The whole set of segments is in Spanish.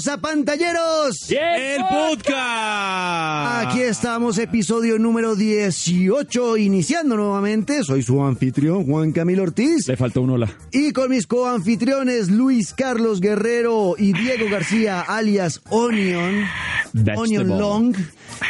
hola, bienvenidos a Pantalleros. El podcast. Estamos, episodio número 18, iniciando nuevamente. Soy su anfitrión, Juan Camilo Ortiz. Le faltó un hola. Y con mis coanfitriones, Luis Carlos Guerrero y Diego García, alias Onion. Onion Long.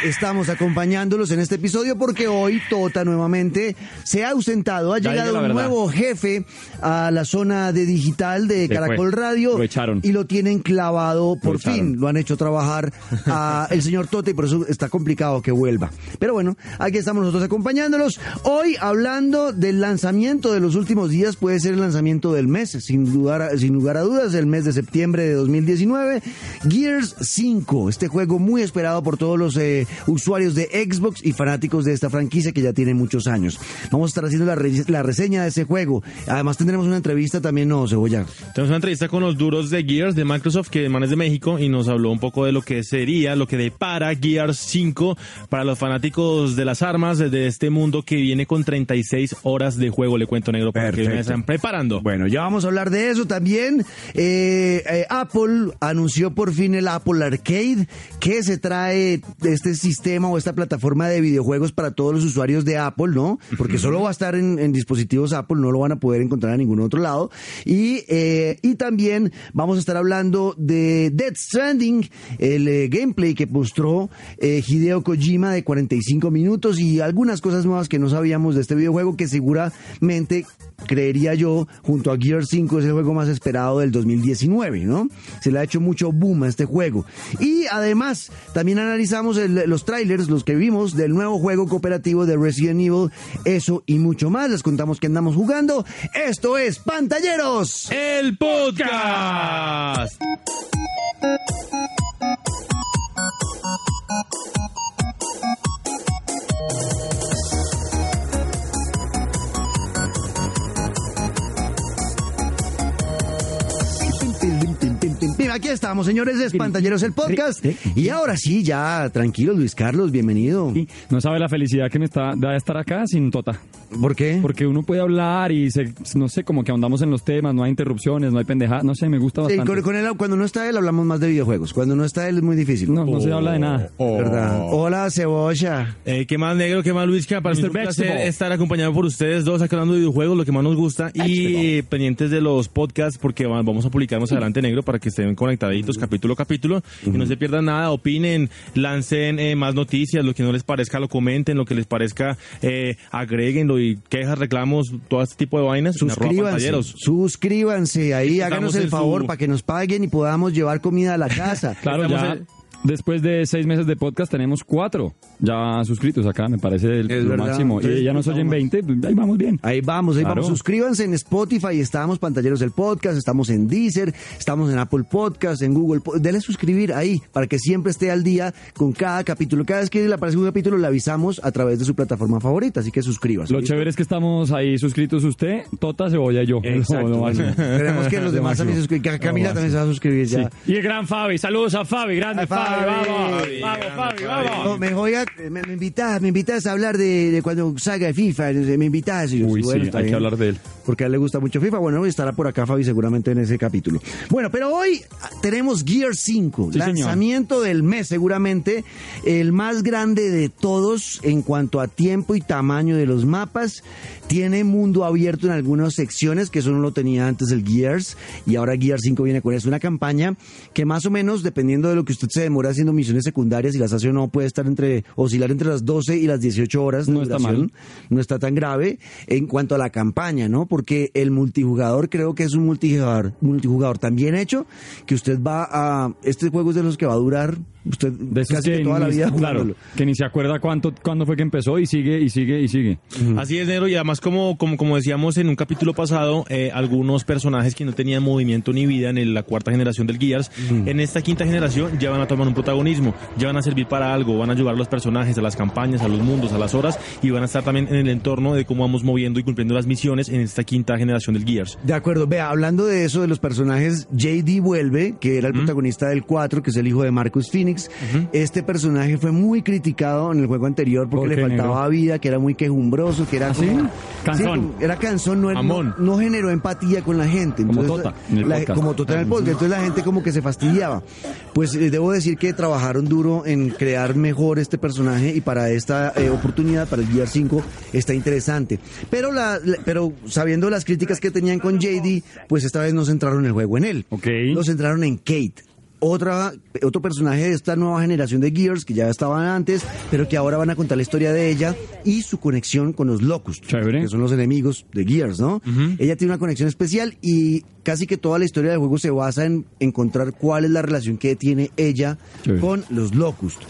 Estamos acompañándolos en este episodio porque hoy Tota nuevamente se ha ausentado. Ha llegado un nuevo jefe a la zona de digital de Caracol Radio. Lo echaron. Y lo tienen clavado por fin. Lo han hecho trabajar a el señor Tota y por eso está complicado que vuelva. Pero bueno, aquí estamos nosotros acompañándolos. Hoy hablando del lanzamiento de los últimos días, puede ser el lanzamiento del mes, sin, dudar, sin lugar a dudas, el mes de septiembre de 2019. Gears 5, este juego muy esperado por todos los... Eh, usuarios de Xbox y fanáticos de esta franquicia que ya tiene muchos años. Vamos a estar haciendo la, la reseña de ese juego. Además tendremos una entrevista también, no, Cebolla. Tenemos una entrevista con los duros de Gears de Microsoft, que es de México, y nos habló un poco de lo que sería, lo que depara Gears 5 para los fanáticos de las armas de este mundo que viene con 36 horas de juego, le cuento negro, para que me están preparando. Bueno, ya vamos a hablar de eso también. Eh, eh, Apple anunció por fin el Apple Arcade, que se trae este sistema o esta plataforma de videojuegos para todos los usuarios de Apple, ¿no? Porque solo va a estar en, dispositivos Apple, no lo van a poder encontrar en ningún otro lado. Y, eh, y también vamos a estar hablando de Dead Stranding, el gameplay que mostró Hideo Kojima de 45 minutos y algunas cosas nuevas que no sabíamos de este videojuego que seguramente creería yo, junto a Gear 5 es el juego más esperado del 2019, ¿no? Se le ha hecho mucho boom a este juego. Y además, también analizamos los trailers, los que vimos del nuevo juego cooperativo de Resident Evil, eso y mucho más. Les contamos que andamos jugando. Esto es Pantalleros. El podcast. Aquí estamos, señores de Espantalleros, el podcast. Y ahora sí, ya, tranquilo, Luis Carlos, bienvenido. No sabe la felicidad que me está de estar acá sin Tota. ¿Por qué? Porque uno puede hablar y se, no sé, como que ahondamos en los temas, no hay interrupciones, no hay pendejadas, no sé, me gusta bastante. Sí, con, él, cuando no está él hablamos más de videojuegos, cuando no está él es muy difícil. No, no se habla de nada. Oh. ¿Verdad? Hola, Cebolla. Eh, ¿Qué más negro, qué más Luis? Que para un placer estar acompañado por ustedes dos, acá hablando de videojuegos, lo que más nos gusta, y pendientes de los podcasts, porque vamos a publicar más adelante negro para que estén conectaditos capítulo a capítulo, y no se pierdan nada, opinen, lancen eh, más noticias, lo que no les parezca lo comenten, lo que les parezca eh, agréguenlo y quejas, reclamen todo este tipo de vainas. Suscríbanse, suscríbanse ahí, háganos el favor para que nos paguen y podamos llevar comida a la casa. claro, ya. Después de seis meses de podcast tenemos cuatro ya suscritos acá, me parece el, máximo. y ya nos oyen 20, pues, ahí vamos bien. Ahí vamos, ahí vamos. Suscríbanse en Spotify, estamos pantalleros del podcast, estamos en Deezer, estamos en Apple Podcast, en Google. Dele suscribir ahí para que siempre esté al día con cada capítulo. Cada vez que le aparece un capítulo, le avisamos a través de su plataforma favorita, así que suscríbase. Lo chévere es que estamos ahí suscritos usted, Tota, Cebolla y yo. Exacto. Queremos que los demás también se suscriban. Camila también se va a suscribir ya. Y el gran Fabi, saludos a Fabi, grande Fabi, vamos, vamos, Fabi, vamos. me voy a me, me invitas, me invitas a hablar de, cuando salga FIFA, me invitas. Y Uy, sí, hay que hablar de él. Porque a él le gusta mucho FIFA. Bueno, estará por acá Fabi seguramente en ese capítulo. Bueno, pero hoy tenemos Gear 5, lanzamiento del mes seguramente, el más grande de todos en cuanto a tiempo y tamaño de los mapas. Tiene mundo abierto en algunas secciones, que eso no lo tenía antes el Gears, y ahora Gear 5 viene con eso. Una campaña que más o menos, dependiendo de lo que usted se demora haciendo misiones secundarias y las hace o no, puede estar entre, oscilar entre las 12 y las 18 horas no Está mal. No está tan grave en cuanto a la campaña, ¿no? Porque el multijugador creo que es un multijugador, multijugador tan bien hecho que usted va a... Este juego es de los que va a durar Usted de casi toda la vida claro, que ni se acuerda cuánto cuándo fue que empezó y sigue y sigue y sigue. Así es, Nero, y además como, como, como decíamos en un capítulo pasado, eh, algunos personajes que no tenían movimiento ni vida en la cuarta generación del Gears, en esta quinta generación ya van a tomar un protagonismo, ya van a servir para algo, van a ayudar a los personajes, a las campañas, a los mundos, a las horas, y van a estar también en el entorno de cómo vamos moviendo y cumpliendo las misiones en esta quinta generación del Gears. De acuerdo, vea, hablando de eso, de los personajes, JD vuelve, que era el protagonista del 4, que es el hijo de Marcus Phoenix, Este personaje fue muy criticado en el juego anterior porque ¿Por le faltaba vida, que era muy quejumbroso, que era ¿Ah, sí? como- era cansón, no, no, Mamón. no generó empatía con la gente. Como Entonces, Tota en el la- podcast. como Tota en el podcast. Entonces la gente como que se fastidiaba. Pues eh, debo decir que trabajaron duro en crear mejor este personaje y para esta eh, oportunidad, para el Gear 5, está interesante. Pero, la, la- pero sabiendo las críticas que tenían con JD, pues esta vez no centraron el juego en él. Ok. Lo centraron en Kate. Otra, otro personaje de esta nueva generación de Gears que ya estaban antes, pero que ahora van a contar la historia de ella y su conexión con los Locust, Chévere. que son los enemigos de Gears, ¿no? Ella tiene una conexión especial y casi que toda la historia del juego se basa en encontrar cuál es la relación que tiene ella Chévere. con los Locust.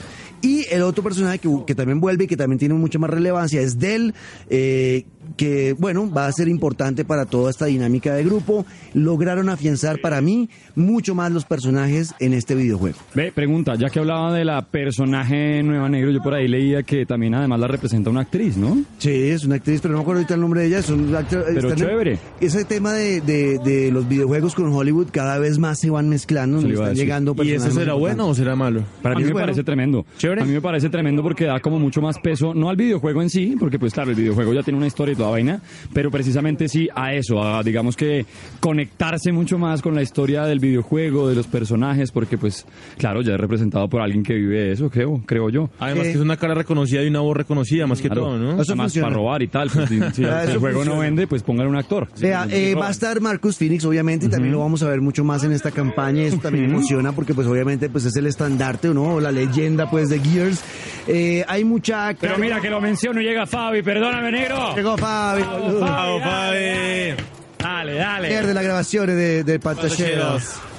Y el otro personaje que, que también vuelve y que también tiene mucha más relevancia es Dell, eh, que bueno, va a ser importante para toda esta dinámica de grupo. Lograron afianzar para mí mucho más los personajes en este videojuego. Ve, pregunta, ya que hablaba de la personaje Nueva Negro, yo por ahí leía que también además la representa una actriz, ¿no? Sí, es una actriz, pero no me acuerdo ahorita el nombre de ella. Es un actor- Pero en- chévere. ese tema de, de- de los videojuegos con Hollywood cada vez más se van mezclando, Se nos están llegando ¿Y eso será bueno o será malo? Para A mí mí me bueno. parece tremendo. Chévere. A mí me parece tremendo porque da como mucho más peso, no al videojuego en sí, porque pues claro, el videojuego ya tiene una historia y toda vaina, pero precisamente sí a eso, a digamos que conectarse mucho más con la historia del videojuego, de los personajes, porque pues claro, ya es representado por alguien que vive eso, creo, creo yo. Además que es una cara reconocida y una voz reconocida, más que Claro. todo, ¿no? Eso Además, funciona. para robar y tal, pues, si, si el juego no vende, pues póngale un actor. Vea, eh, va a estar Marcus Phoenix, obviamente, y también lo vamos a ver mucho más en esta campaña. y Eso también emociona porque, pues, obviamente, pues es el estandarte, ¿no? La leyenda, pues, de Gears. Eh, hay mucha. Pero mira que lo menciono llega Fabi, perdóname, negro. Llegó Fabi, boludo. ¡Vamos, Fabi! Dale, dale. Pierde las grabaciones de, de.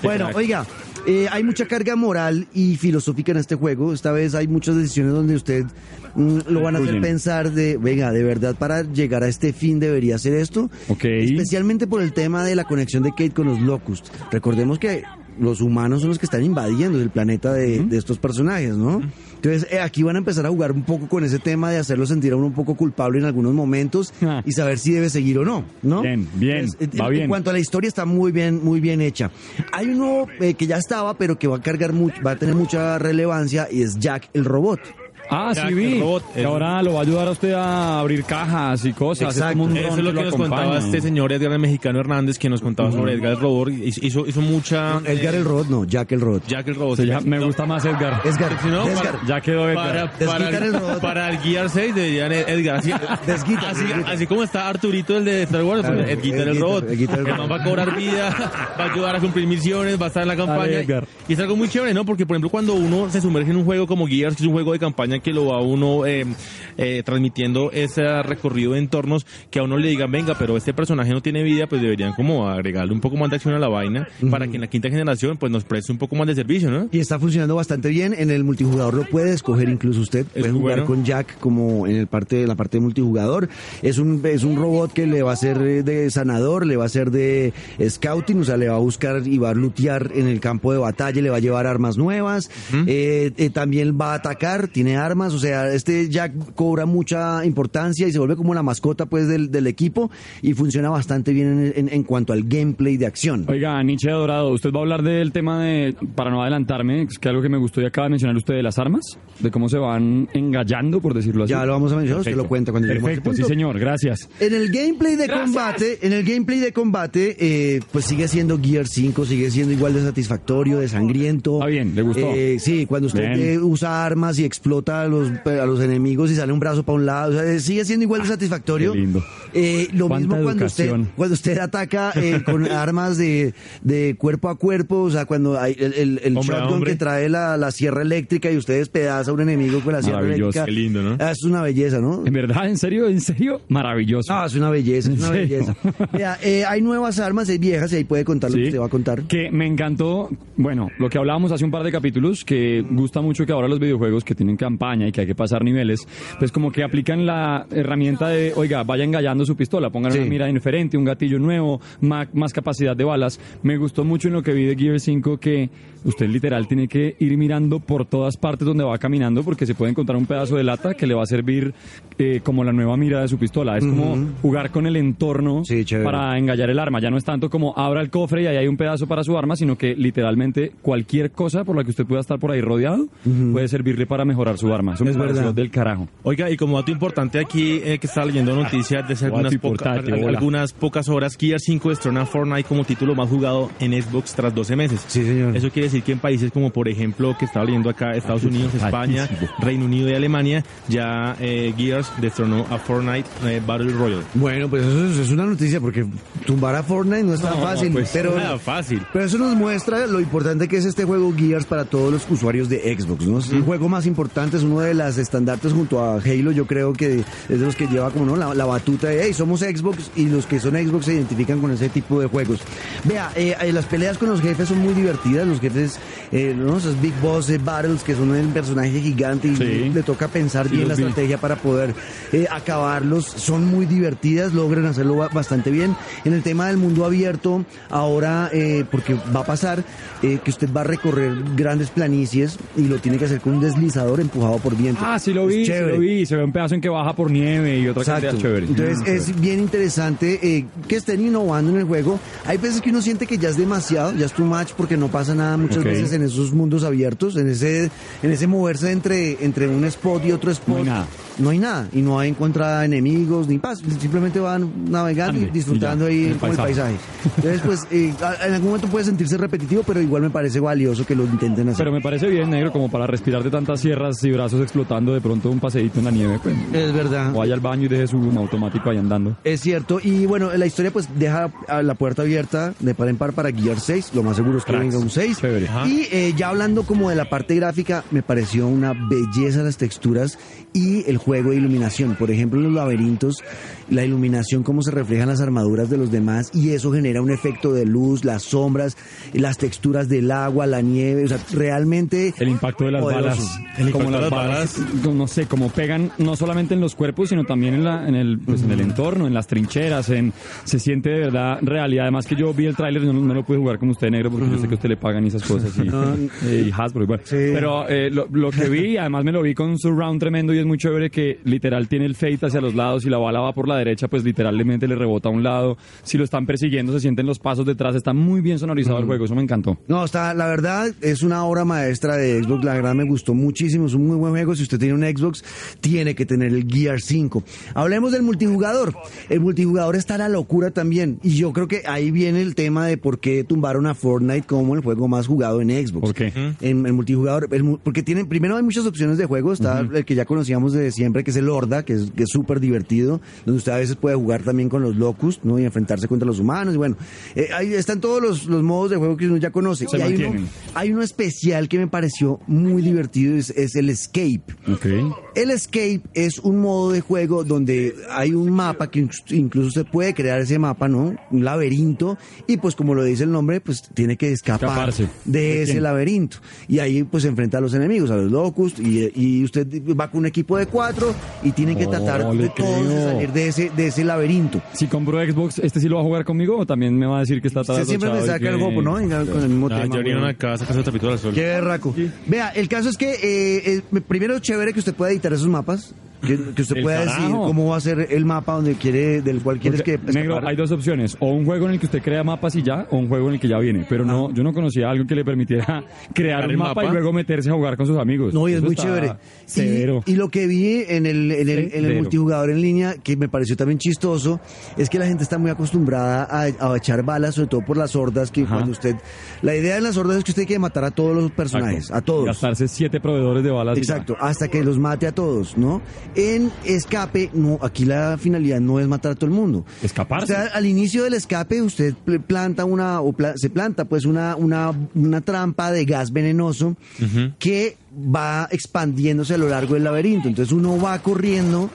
Bueno, oiga, eh, hay mucha carga moral y filosófica en este juego. Esta vez hay muchas decisiones donde usted mm, lo van a hacer pensar de, venga, de verdad para llegar a este fin debería hacer esto. Ok. Especialmente por el tema de la conexión de Kate con los Locust. Recordemos que los humanos son los que están invadiendo el planeta de, de estos personajes, ¿no? Entonces, eh, aquí van a empezar a jugar un poco con ese tema de hacerlo sentir a uno un poco culpable en algunos momentos Ah. y saber si debe seguir o no, ¿no? Bien, bien, Entonces, va en, bien. en cuanto a la historia está muy bien, muy bien hecha. Hay uno eh, que ya estaba, pero que va a cargar mucho, va a tener mucha relevancia y es Jack el robot. Ah, Jack, sí vi. el robot, el- ahora lo va a ayudar a usted a abrir cajas y cosas. Es Exacto. como un Eso es lo que lo nos acompaña. contaba este señor Edgar el mexicano Hernández, que nos contaba sobre Edgar el robot. Hizo, hizo, mucha... Edgar eh, el robot, no, Jack el robot. Jack el robot. Me gusta más Edgar. Edgar, Si no, Edgar. para- Ya quedó Edgar. Para, el robot. para el Gear 6 deberían Ed- Edgar. Así, Desquita, así, como está Arturito, el de Star Wars, Claro, Edgar el el El robot. va a cobrar vida, va a ayudar a cumplir misiones, va a estar en la campaña. Dale, Edgar. Y es algo muy chévere, ¿no? Porque, por ejemplo, cuando uno se sumerge en un juego como Gears, que es un juego de campaña que lo va a uno eh, eh, transmitiendo ese recorrido de entornos, que a uno le digan, venga, pero este personaje no tiene vida, pues deberían como agregarle un poco más de acción a la vaina para que en la quinta generación pues nos preste un poco más de servicio, ¿no? Y está funcionando bastante bien. En el multijugador lo puede escoger incluso usted. Puede jugar bueno. con Jack como en el parte, la parte de multijugador. Es un, es un robot que le va a ser eh, de sanador, le va a ser de scouting, o sea, le va a buscar y va a lootear en el campo de batalla, le va a llevar armas nuevas. Eh, eh, también va a atacar, tiene armas, o sea, este Jack cobra mucha importancia y se vuelve como la mascota pues del, del equipo y funciona bastante bien en, en- en cuanto al gameplay de acción. Oiga, Nietzsche Dorado, usted va a hablar del tema de, para no adelantarme, es que algo que me gustó y acaba de mencionar usted de las armas, de cómo se van engallando, por decirlo así. Ya lo vamos a mencionar, usted lo cuenta cuando lleguemos a ese Perfecto, sí señor, gracias. En el gameplay de combate, en el gameplay de combate, eh, pues sigue siendo Gear 5, sigue siendo igual de satisfactorio, de sangriento. Ah, bien, ¿le gustó? Eh, sí, cuando usted Bien. eh, usa armas y explota a los, a los enemigos y sale un brazo para un lado, o sea, eh, sigue siendo igual de satisfactorio. Qué lindo. Eh, lo mismo cuando usted, cuando usted ataca eh, con armas de, de cuerpo a cuerpo, o sea, cuando hay el, el, el Hombre a shotgun hombre. que trae la, la sierra eléctrica y usted despedaza a un enemigo con la sierra eléctrica. qué lindo, ¿no? Ah, Es una belleza, ¿no? ¿En verdad? ¿En serio? ¿En serio? Maravilloso. No, es una belleza, es ¿En una serio? belleza. Mira, eh, hay nuevas armas, hay viejas y ahí puede contar lo que usted va a contar. Que me encantó, bueno, lo que hablábamos hace un par de capítulos, que gusta mucho que ahora los videojuegos que tienen campaña y que hay que pasar niveles, pues como que aplican la herramienta de, oiga, vaya engallando su pistola, pongan Sí. una mira diferente, un gatillo nuevo, ma- más, capacidad de balas. Me gustó mucho en lo que vi de Gear 5 que usted literal tiene que ir mirando por todas partes donde va caminando porque se puede encontrar un pedazo de lata que le va a servir eh, como la nueva mira de su pistola. Es como jugar con el entorno Sí, para engallar el arma. Ya no es tanto como abra el cofre y ahí hay un pedazo para su arma, sino que literalmente cualquier cosa por la que usted pueda estar por ahí rodeado puede servirle para mejorar su arma. Es verdad. del carajo. Oiga, y como dato importante aquí, eh, que estaba leyendo noticias de hace algunas, poca- algunas pocas horas, Gear 5 destrona a Fortnite como título más jugado en Xbox tras 12 meses. Sí, señor. Eso quiere decir que en países como, por ejemplo, que estaba leyendo acá, Estados Unidos, España. Reino Unido y Alemania, ya eh, Gears destronó a Fortnite eh, Battle Royale. Bueno, pues eso es, es una noticia porque tumbar a Fortnite no es tan No, fácil, pues, pero Nada fácil. Pero eso nos muestra lo importante que es este juego Gears para todos los usuarios de Xbox, ¿no? Es el juego más importante, es uno de las estandartes junto a Halo, yo creo que es de los que lleva como ¿no? la, la batuta de, hey, somos Xbox y los que son Xbox se identifican con ese tipo de juegos. Vea, eh, eh, las peleas con los jefes son muy divertidas, los jefes, eh, ¿no? Esos Big Boss eh, Battles que son el personaje gigante y Sí. le toca pensar Sí, bien la vi. estrategia para poder eh, acabarlos, son muy divertidas, logran hacerlo ba- bastante bien. En el tema del mundo abierto, ahora, porque va a pasar que usted va a recorrer grandes planicies y lo tiene que hacer con un deslizador empujado por viento. Ah, sí lo vi, sí lo vi. Se ve un pedazo en que baja por nieve y otra Exacto. cantidad chévere. Entonces Ah, es bien interesante eh, que estén innovando en el juego. Hay veces que uno siente que ya es demasiado, ya es too much porque no pasa nada muchas veces en esos mundos abiertos, en ese en ese moverse entre entre un spot y otro spot. No hay nada. No hay nada y no hay encontrada enemigos ni paz, simplemente van navegando Ande, y disfrutando y ya, ahí el con el paisaje. paisaje. Entonces pues eh, en algún momento puede sentirse repetitivo, pero igual me parece valioso que lo intenten hacer. Pero me parece bien, negro, como para respirar de tantas sierras y brazos explotando de pronto un paseíto en la nieve. Pues. es verdad. O vaya al baño y deje su automático ahí andando. Es cierto, y bueno, la historia pues deja a la puerta abierta de par en par para Gear 6, lo más seguro es que Cracks. venga un 6. Chévere. Ajá. Y eh, ya hablando como de la parte gráfica, me pareció una belleza las texturas y el juego de iluminación. Por ejemplo, los laberintos, la iluminación, cómo se reflejan las armaduras de los demás y eso genera un efecto de luz, las sombras, las texturas del agua, la nieve, o sea, realmente... El impacto de las poderoso. balas. El como las las balas, no sé, como pegan no solamente en los cuerpos, sino también en, la, en, el, pues, en el entorno, en las trincheras, en se siente de verdad real. Y además que yo vi el tráiler, no, no lo pude jugar como usted, negro, porque yo sé que a usted le pagan esas cosas y, eh, y Hasbro. y bueno. Sí. Pero eh, lo, lo que vi, además me lo vi con un surround tremendo y es muy chévere que literal tiene el fade hacia los lados y la bala va por la derecha, pues literalmente le rebota a un lado. Si lo están persiguiendo, se sienten los pasos detrás. Está muy bien sonorizado el juego, eso me encantó. No, está, la verdad es una obra maestra de Xbox, la verdad me gustó muchísimo, es un muy buen juego, si usted tiene un Xbox, tiene que tener el Gear 5. Hablemos del multijugador, el multijugador está a la locura también, y yo creo que ahí viene el tema de por qué tumbaron a Fortnite como el juego más jugado en Xbox. ¿Por qué? En el multijugador, el porque tienen, primero hay muchas opciones de juego, está el que ya conocíamos de siempre, que es el Horda, que es que es súper divertido, donde usted a veces puede jugar también con los Locust, ¿no? Y enfrentarse contra los humanos, y bueno, eh, ahí están todos los, los modos de juego que uno ya conoce. Se y hay uno, mantienen. hay uno especial que me pareció muy divertido, es, es el Escape. Ok. El Escape es un modo de juego donde hay un mapa que incluso usted puede crear ese mapa, ¿no? Un laberinto y pues como lo dice el nombre, pues tiene que escapar Escaparse. de ¿De ese laberinto. Y ahí pues se enfrenta a los enemigos, a los locust y, y usted va con un equipo de cuatro y tiene que Oh, tratar de todos de salir de ese, de ese laberinto. Si compro Xbox, ¿este sí lo va a jugar conmigo o también me va a decir que está Usted siempre me saca el que- gopo, ¿no? Venga, Con el mismo Ah, tema. ya vinieron acá a sacarse el tapito al sol. Qué berraco. Vea, el caso es que eh, eh, primero es chévere que usted pueda editar esos mapas, que, que usted pueda carajo. decir cómo va a ser el mapa donde quiere, del cual quieres Porque, que negro, hay dos opciones, o un juego en el que usted crea mapas y ya, o un juego en el que ya viene, pero no, yo no conocía algo que le permitiera crear el un mapa, mapa. y luego meterse a jugar con sus amigos. No, y es Eso muy chévere. Severo. Y, y lo que vi en el, en, el, en el Severo. multijugador en línea, que me pareció también chistoso, es que la gente está muy acostumbrada a, a echar balas, sobre todo por las hordas, que Ajá. cuando usted... La idea de las hordas es que usted quiere matar a todos los personajes, Exacto. a todos. Gastarse siete proveedores de balas. Exacto, hasta que los mate a todos, ¿no? En escape, no, aquí la finalidad no es matar a todo el mundo. Escaparse. Usted, al inicio del escape, usted pl- planta una, o pla- se planta pues una, una, una trampa de gas venenoso que va expandiéndose a lo largo del laberinto. Entonces uno va corriendo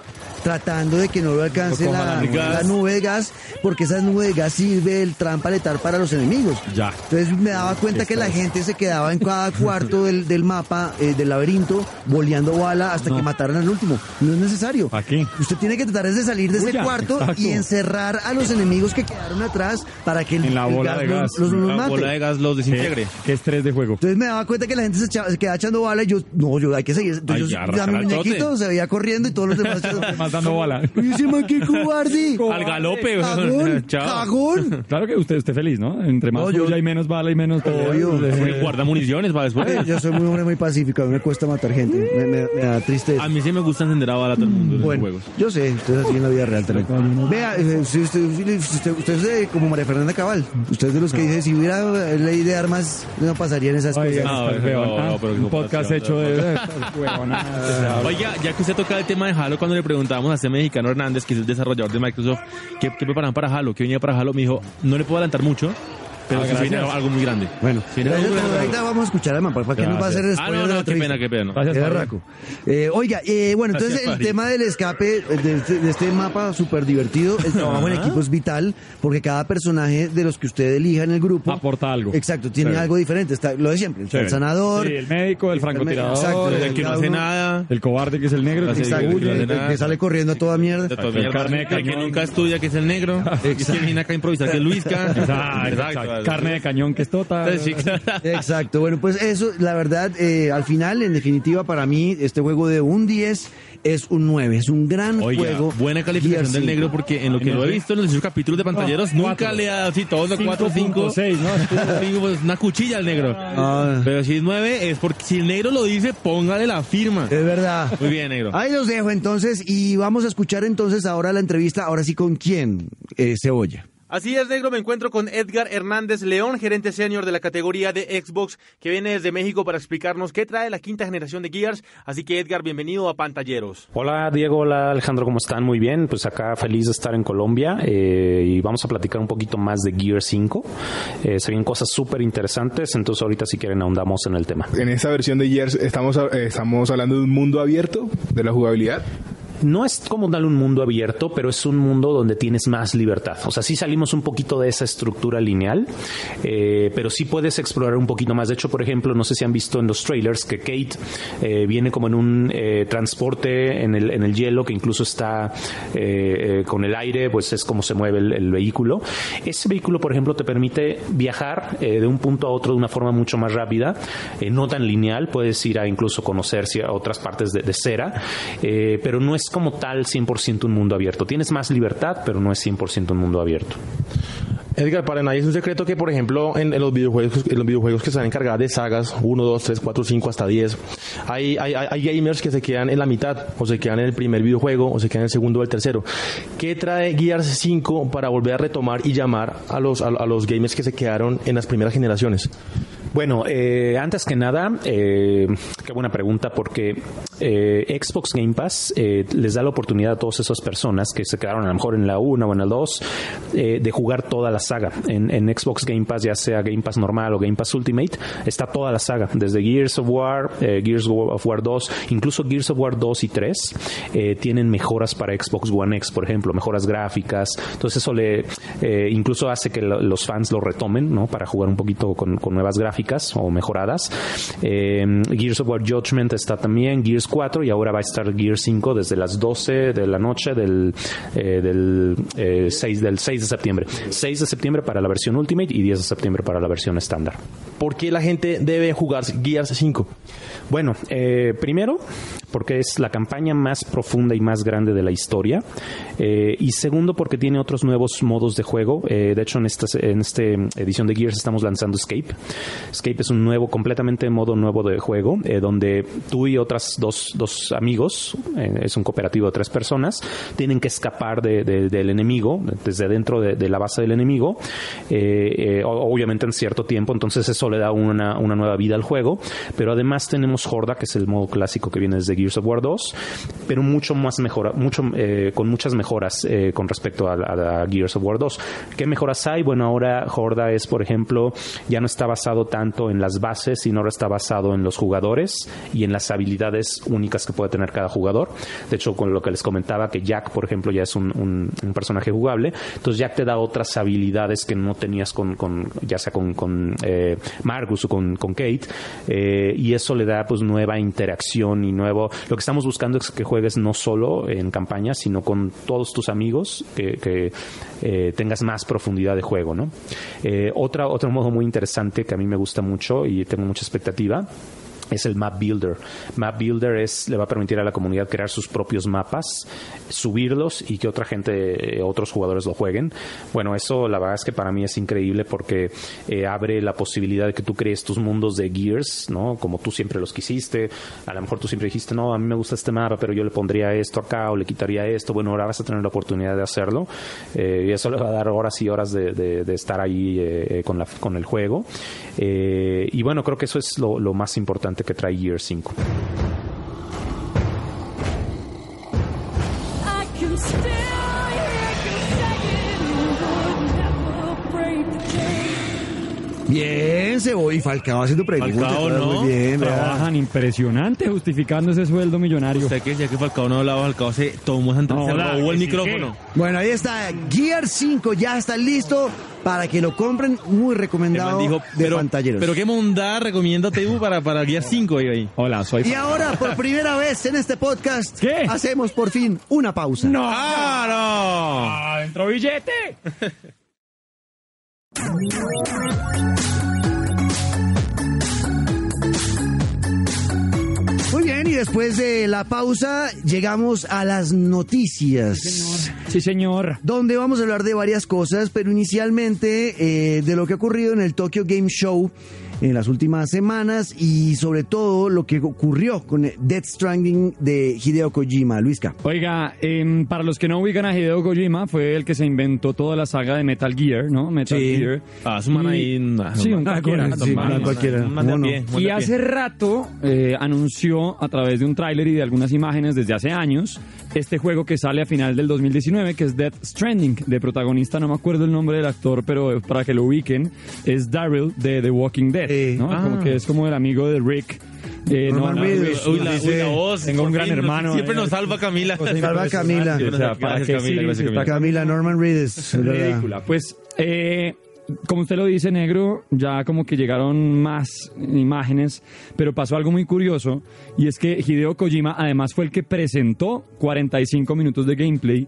tratando de que no lo alcance No la, la nube de la gas. nube de gas, porque esa nube de gas sirve el trampa letal para los enemigos. Ya. Entonces me daba cuenta que la gente se quedaba en cada cuarto del, del mapa, eh, del laberinto, boleando bala hasta que mataran al último. No es necesario. ¿Para qué? Usted tiene que tratar de salir de ese Huya, cuarto exacto. y encerrar a los enemigos que quedaron atrás para que el, En la el bola de los- gas. los, los La mate. bola de gas los desintegre. Qué, qué estrés de juego. Entonces me daba cuenta que la gente se, se quedaba echando bala y yo, no, yo hay que seguir. Entonces Ay, yo, ya, ya mi muñequito se veía corriendo y todos los demás dando bala. Ese man, qué cobarde. Al galope. Cagón, cagón. Claro que usted esté feliz, ¿no? Entre más No, yo- suya y menos bala y menos Obvio. pues, eh, Guarda municiones para después. Yo soy muy hombre muy pacífico, a mí me cuesta matar gente, me, me- me da tristeza. A mí sí me gusta encender a bala a todo el mundo en Bueno, los juegos. yo sé, usted es así en la vida real también. Vea, eh, si usted, usted, usted es de- como María Fernanda Cabal. Usted es de los que dice, si hubiera ley de armas, no pasarían esas Oiga, cosas. No, está no, Ah, pero un podcast hecho de... Oiga, ya que usted toca el tema de Halo, cuando le preguntábamos a este mexicano Hernández, que es el desarrollador de Microsoft, ¿qué, qué preparaban para Halo? ¿Qué venía para Halo? Me dijo, no le puedo adelantar mucho, pero Ah, viene algo muy grande. Bueno, no, no, no, no. ahorita vamos a escuchar al man, ¿para qué nos va a hacer Gracias. Ah, no, de la no, qué pena, qué pena. Gracias. Eh, oiga, eh, bueno, entonces Gracias, el tema del escape de este, de este mapa súper divertido, el trabajo en equipo es vital, porque cada personaje de los que usted elija en el grupo Aporta algo. Exacto, tiene algo diferente. Está, lo de siempre, el sanador, Sí, el médico, el francotirador, Exacto, El que no hace uno- nada. el cobarde que es el negro, Exacto, exacto, que no el que sale corriendo a toda mierda. El El que nunca estudia, que es el negro. El que viene acá a improvisar, que es Luisca. Exacto, Carne de cañón que es tota. Sí, claro. Exacto, bueno, pues eso, la verdad, eh, al final, en definitiva, para mí, este juego de un 10 es un 9, es un gran Oiga, juego. buena calificación Gear del 5. negro porque en lo que lo he visto en los 18 capítulos de pantalleros No, nunca cuatro. le ha dado así todos los 4 5 5.6, ¿no? pues, una cuchilla al negro. Ah. Pero si es 9 es porque si el negro lo dice, póngale la firma. Es verdad. Muy bien, negro. Ahí los dejo entonces y vamos a escuchar entonces ahora la entrevista, ahora sí con quién, eh, Cebolla. Así es, negro, me encuentro con Edgar Hernández León, gerente senior de la categoría de Xbox, que viene desde México para explicarnos qué trae la quinta generación de Gears. Así que, Edgar, bienvenido a Pantalleros. Hola Diego, hola Alejandro, ¿cómo están? Muy bien, pues acá feliz de estar en Colombia eh, y vamos a platicar un poquito más de Gear 5. Eh, se vienen cosas súper interesantes, entonces ahorita si quieren ahondamos en el tema. En esta versión de Gears estamos, eh, estamos hablando de un mundo abierto de la jugabilidad. No es como darle un mundo abierto, pero es un mundo donde tienes más libertad. O sea, sí salimos un poquito de esa estructura lineal, eh, pero sí puedes explorar un poquito más. De hecho, por ejemplo, no sé si han visto en los trailers que Kate eh, viene como en un eh, transporte en el, en el hielo que incluso está con el aire, pues es como se mueve el, vehículo. Ese vehículo, por ejemplo, te permite viajar de un punto a otro de una forma mucho más rápida, no tan lineal. Puedes ir a incluso conocer otras partes de, de cera, pero no es como tal 100% un mundo abierto. Tienes más libertad, pero no es 100% un mundo abierto. Edgar, para nadie es un secreto que, por ejemplo, en, en los videojuegos, en los videojuegos que están encargados de sagas 1, 2, 3, 4, 5 hasta 10, hay, hay, hay gamers que se quedan en la mitad, o se quedan en el primer videojuego, o se quedan en el segundo o el tercero. ¿Qué trae Gears 5 para volver a retomar y llamar a los, a, a los gamers que se quedaron en las primeras generaciones? Bueno, eh, antes que nada, eh, qué buena pregunta, porque eh, Xbox Game Pass eh, les da la oportunidad a todas esas personas que se quedaron a lo mejor en la 1 o en la 2 eh, de jugar toda la saga. En, en Xbox Game Pass, ya sea Game Pass normal o Game Pass Ultimate, está toda la saga, desde Gears of War, eh, Gears of War 2, incluso Gears of War 2 y 3, eh, tienen mejoras para Xbox One X, por ejemplo, mejoras gráficas. Entonces eso le incluso hace que lo- los fans lo retomen, ¿no? Para jugar un poquito con nuevas gráficas o mejoradas. Eh, Gears of War Judgment está también, Gears 4 y ahora va a estar Gears 5 desde las 12 de la noche del, eh, del, eh, 6, del 6 de septiembre. 6 de septiembre para la versión Ultimate y 10 de septiembre para la versión estándar. ¿Por qué la gente debe jugar Gears 5? Bueno, eh, primero, porque es la campaña más profunda y más grande de la historia. Eh, y segundo, porque tiene otros nuevos modos de juego. Eh, de hecho, en esta en este edición de Gears estamos lanzando Escape. Escape es un nuevo, completamente modo nuevo de juego, eh, donde tú y otras dos, dos amigos, eh, es un cooperativo de tres personas, tienen que escapar de- de- del enemigo, desde dentro de, de la base del enemigo, eh, eh, obviamente en cierto tiempo, entonces eso le da una, una nueva vida al juego, pero además tenemos Horda, que es el modo clásico que viene desde Gears of War 2, pero mucho más mejora, mucho, eh, con muchas mejoras eh, con respecto a, a, a, Gears of War 2. ¿Qué mejoras hay? Bueno, ahora Horda es, por ejemplo, ya no está basado tanto en las bases, sino ahora está basado en los jugadores y en las habilidades únicas que puede tener cada jugador. De hecho, con lo que les comentaba, que Jack, por ejemplo, ya es un, un, un personaje jugable, entonces Jack te da otras habilidades que no tenías con, con ya sea con, con eh, Marcus o con, con Kate, eh, y eso le da pues nueva interacción y nuevo. Lo que estamos buscando es que juegues no solo en campaña, sino con todos tus amigos, que, que eh, tengas más profundidad de juego, ¿no? Eh, otra, otro modo muy interesante que a mí me gusta mucho y tengo mucha expectativa es el Map Builder. Map Builder es, le va a permitir a la comunidad crear sus propios mapas, subirlos y que otra gente, otros jugadores lo jueguen. Bueno, eso la verdad es que para mí es increíble porque eh, abre la posibilidad de que tú crees tus mundos de Gears, ¿no? Como tú siempre los quisiste. A lo mejor tú siempre dijiste, no, a mí me gusta este mapa, pero yo le pondría esto acá o le quitaría esto. Bueno, ahora vas a tener la oportunidad de hacerlo eh, y eso le va a dar horas y horas de, de, de estar ahí eh, con, la, con el juego. Eh, y bueno, creo que eso es lo más importante que trae Gear 5. Bien, se voy Falcao haciendo preguntas. Falcao, ¿no? Muy bien, Trabajan impresionante justificando ese sueldo millonario. Usted que decía que Falcao no hablaba, Falcao se tomó esa No, se robó el sí, micrófono. Bueno, ahí está. Gear 5 ya está listo para que lo compren. Muy recomendado dijo, de pero, pantalleros. pero qué mondada recomienda TU para, para Gear 5 ahí, ahí. Hola, soy... Y ahora, por primera vez en este podcast, ¿Qué? hacemos por fin una pausa. ¡No! ¡Ah, ¡Adentro billete! Muy bien, y después de la pausa, llegamos a las noticias. Sí, señor. donde vamos a hablar de varias cosas, pero inicialmente eh, de lo que ha ocurrido en el Tokyo Game Show en las últimas semanas y sobre todo lo que ocurrió con Death Stranding de Hideo Kojima. Luisca. Oiga, em, para los que no ubican a Hideo Kojima, fue el que se inventó toda la saga de Metal Gear, ¿no? Metal Sí. Gear. Ah, su man Y- ahí. Sí, un cualquiera, sí, no, un no, cualquiera. Y hace rato eh, anunció a través de un tráiler y de algunas imágenes desde hace años este juego que sale a final del 2019 que es Death Stranding. De protagonista no me acuerdo el nombre del actor, pero para que lo ubiquen es Daryl de The Walking Dead, Sí. ¿no? Ah. Como que es como el amigo de Rick. Eh, Norman no, Reedus. Uy, la, Dice, uy, la voz. tengo un gran fin, hermano, Siempre eh. nos salva Camila. Salva Camila. O sea, para Gracias, que Camila, sí, gracias, sí, Camila. está Camila Norman Reedus. ridícula. Pues, eh, como usted lo dice, negro, ya como que llegaron más imágenes, pero pasó algo muy curioso, y es que Hideo Kojima además fue el que presentó 45 minutos de gameplay,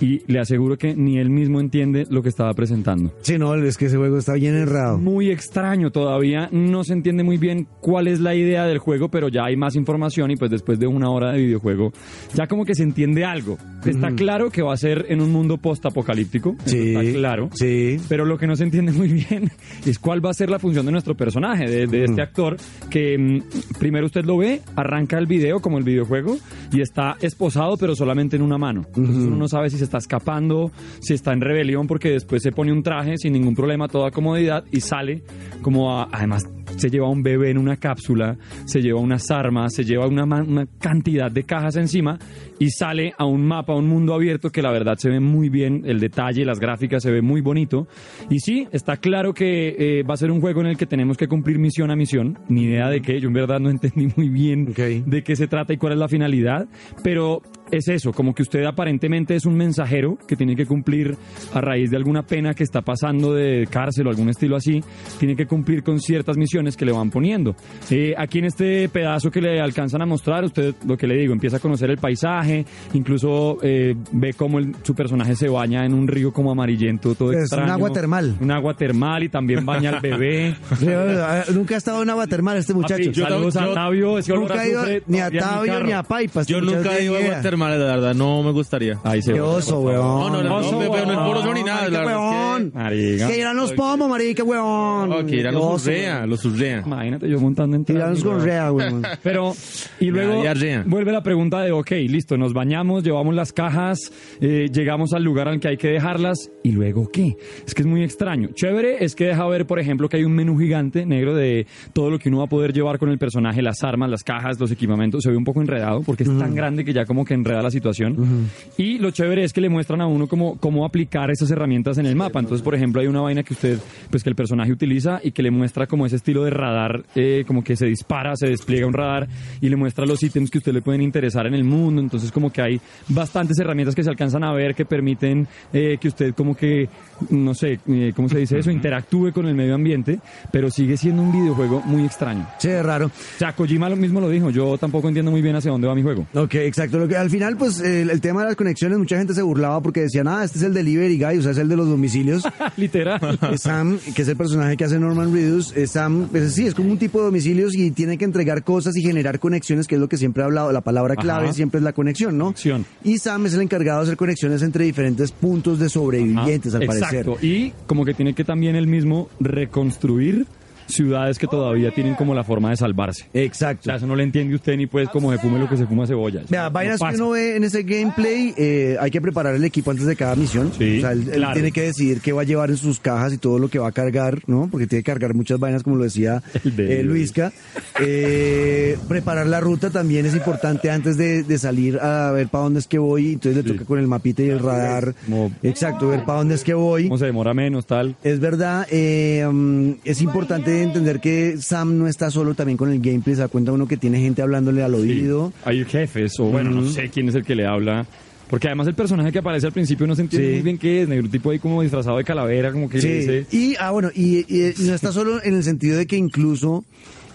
y le aseguro que ni él mismo entiende lo que estaba presentando. Sí, no, es que ese juego está bien errado. Muy extraño todavía, no se entiende muy bien cuál es la idea del juego, pero ya hay más información y pues después de una hora de videojuego ya como que se entiende algo. Está claro que va a ser en un mundo post-apocalíptico, Sí, está claro. Sí. Pero lo que no se entiende muy bien es cuál va a ser la función de nuestro personaje, de, de este actor, que mm, primero usted lo ve, arranca el video como el videojuego y está esposado pero solamente en una mano. Entonces uno no sabe si se está escapando, si está en rebelión porque después se pone un traje sin ningún problema, toda comodidad y sale como a- además se lleva un bebé en una cápsula, se lleva unas armas, se lleva una cantidad de cajas encima y sale a un mapa, a un mundo abierto que la verdad se ve muy bien, el detalle, las gráficas se ve muy bonito. Y sí, está claro que eh, va a ser un juego en el que tenemos que cumplir misión a misión, ni idea de qué, yo en verdad no entendí muy bien Ok. de qué se trata y cuál es la finalidad, pero es eso, como que usted aparentemente es un mensajero que tiene que cumplir a raíz de alguna pena que está pasando de cárcel o algún estilo así, tiene que cumplir con ciertas misiones que le van poniendo. Eh, aquí en este pedazo que le alcanzan a mostrar, usted lo que le digo, empieza a conocer el paisaje, incluso eh, ve cómo el- su personaje se baña en un río como amarillento, todo Es un extraño. agua termal. Un agua termal y también baña al bebé. Nunca ha estado en agua termal este muchacho. Papi, saludos yo- a Tabio, Nunca ha ido ni a Tabio ni a Paipas. Yo nunca he ido a agua idea. Normales, la verdad, no me gustaría. Ahí se Qué oso, weón. No, no, no, Oso, no, pero no es por oso ni nada. Marica, La verdad weón. es que... Irán los pomos, marica, weón. Que irán los oso, surrea, los surrea. Imagínate yo montando en Irán los gorrea, weón. Pero, y luego Ya, ya, ya. vuelve la pregunta de, ok, listo, nos bañamos, llevamos las cajas, eh, llegamos al lugar al que hay que dejarlas, y luego qué? Es que es muy extraño. Chévere es que deja ver, por ejemplo, que hay un menú gigante negro de todo lo que uno va a poder llevar con el personaje, las armas, las cajas, los equipamientos. Se ve un poco enredado porque es tan grande que ya como que enreda la situación. Y lo chévere es que le muestran a uno cómo, cómo aplicar esas herramientas en el mapa. Entonces, por ejemplo, hay una vaina que usted, pues que el personaje utiliza y que le muestra como ese estilo de radar, eh, como que se dispara, se despliega un radar y le muestra los ítems que a usted le pueden interesar en el mundo. Entonces, como que hay bastantes herramientas que se alcanzan a ver que permiten eh, que usted como que, no sé, eh, ¿cómo se dice eso? Interactúe con el medio ambiente, pero sigue siendo un videojuego muy extraño. Sí, es raro. O sea, Kojima lo mismo lo dijo, yo tampoco entiendo muy bien hacia dónde va mi juego. Ok, exacto. Lo que, al final, pues, el, el tema de las conexiones, mucha gente se burlaba porque decían, ah, este es el delivery guy, o sea, es el de los domicilios. Literal. Eh, Sam, que es el personaje que hace Norman Reedus, eh, Sam, pues, sí, es como un tipo de domicilios y tiene que entregar cosas y generar conexiones, que es lo que siempre he hablado. La palabra clave Ajá. siempre es la conexión, ¿no? Conexión. Y Sam es el encargado de hacer conexiones entre diferentes puntos de sobrevivientes, al Exacto. parecer. Y como que tiene que también él mismo reconstruir ciudades que todavía tienen como la forma de salvarse. O Exacto. sea, eso no le entiende usted ni pues como se fume lo que se fuma cebolla. Vea, no vainas que uno ve en ese gameplay, eh, hay que preparar el equipo antes de cada misión. Sí, o sea, él, él claro. tiene que decidir qué va a llevar en sus cajas y todo lo que va a cargar, ¿no? Porque tiene que cargar muchas vainas, como lo decía eh, Luisca. Eh, preparar la ruta también es importante antes de, de salir a ver para dónde es que voy. Entonces le toca con el mapita y el radar. Como- Exacto, ver para dónde es que voy. ¿Cómo se demora menos, tal? Es verdad, eh, mm, es importante entender que Sam no está solo también con el gameplay, se da cuenta uno que tiene gente hablándole al oído. Hay jefes, o bueno, no sé quién es el que le habla. Porque además el personaje que aparece al principio no se entiende Sí. muy bien qué es, negro tipo ahí como disfrazado de calavera, como que le dice... Y, ah, bueno, y, y- y no está solo en el sentido de que incluso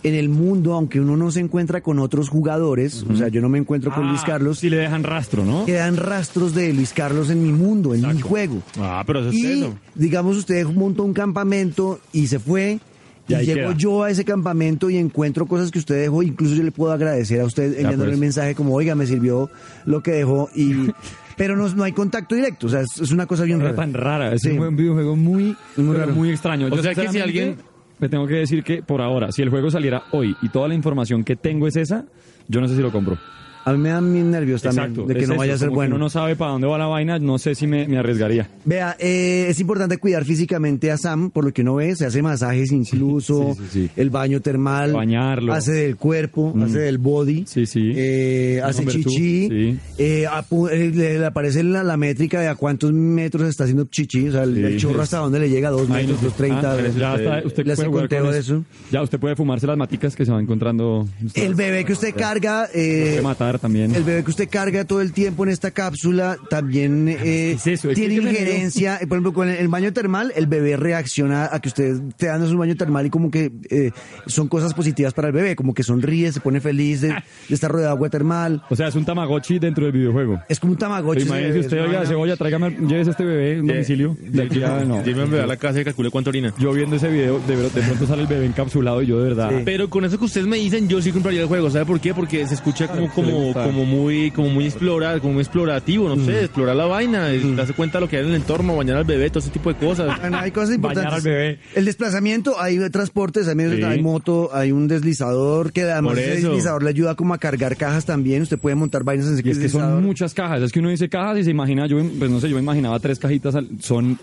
en el mundo, aunque uno no se encuentra con otros jugadores, o sea, yo no me encuentro con Ah, Luis Carlos, Sí le dejan rastro, ¿no? quedan rastros de Luis Carlos en mi mundo, en mi juego. Ah, pero eso es Y, eso. digamos, usted montó un campamento y se fue. Y llego queda. yo a ese campamento y encuentro cosas que usted dejó, incluso yo le puedo agradecer a usted enviándole pues. el mensaje como, oiga, me sirvió lo que dejó y... Pero no, no hay contacto directo, o sea, es, es una cosa bien rara. tan rara, es Sí. un videojuego muy, Muy pero raro. muy extraño. O sea que si alguien- Me tengo que decir que por ahora, si el juego saliera hoy y toda la información que tengo es esa, yo no sé si lo compro. A mí me dan mis nervios también Exacto. de que es no eso, vaya a ser como que bueno. Uno no sabe para dónde va la vaina, no sé si me, me arriesgaría. Vea, eh, es importante cuidar físicamente a Sam, por lo que uno ve, se hace masajes incluso, sí, sí, sí. el baño termal, Bañarlo. hace del cuerpo, hace del body, Sí, sí. eh, hace chichi, eh, eh, le, aparece la, la métrica de a cuántos metros está haciendo chichi, o sea, el, el chorro hasta dónde le llega, dos metros, sé. dos treinta, Ah, ya está, usted le hace puede jugar conteo con de eso. Ya, usted puede fumarse las maticas que se va encontrando. El bebé que usted carga, eh, también. El bebé que usted carga todo el tiempo en esta cápsula también eh, es eso? tiene injerencia. eh, Por ejemplo, con el, el baño termal, el bebé reacciona a que usted te dando su baño termal y como que eh, son cosas positivas para el bebé, como que sonríe, se pone feliz de, de estar rodeado de agua termal. O sea, es un Tamagotchi dentro del videojuego. Es como un tamagotchi. Imagínese usted, oiga, cebolla, tráigame, llévese este bebé a un domicilio. De aquí a- no. A a la casa y calcule cuánto orina. Yo viendo ese video, de, de pronto sale el bebé encapsulado y yo de verdad. Pero con eso que ustedes me dicen, yo sí compraría el juego. ¿Sabe por qué? Porque se escucha como, como, muy, como muy explora, como muy explorativo, no sé, explorar la vaina, darse cuenta de lo que hay en el entorno, bañar al bebé, todo ese tipo de cosas. Bueno, hay cosas Bañar importantes. al bebé. El desplazamiento, hay transportes, hay, medios- Sí. hay moto, hay un deslizador que además ese deslizador le ayuda como a cargar cajas también. Usted puede montar vainas en ese Y es que son muchas cajas. Es que uno dice cajas y se imagina, yo, pues no sé, yo me imaginaba tres cajitas. al- Son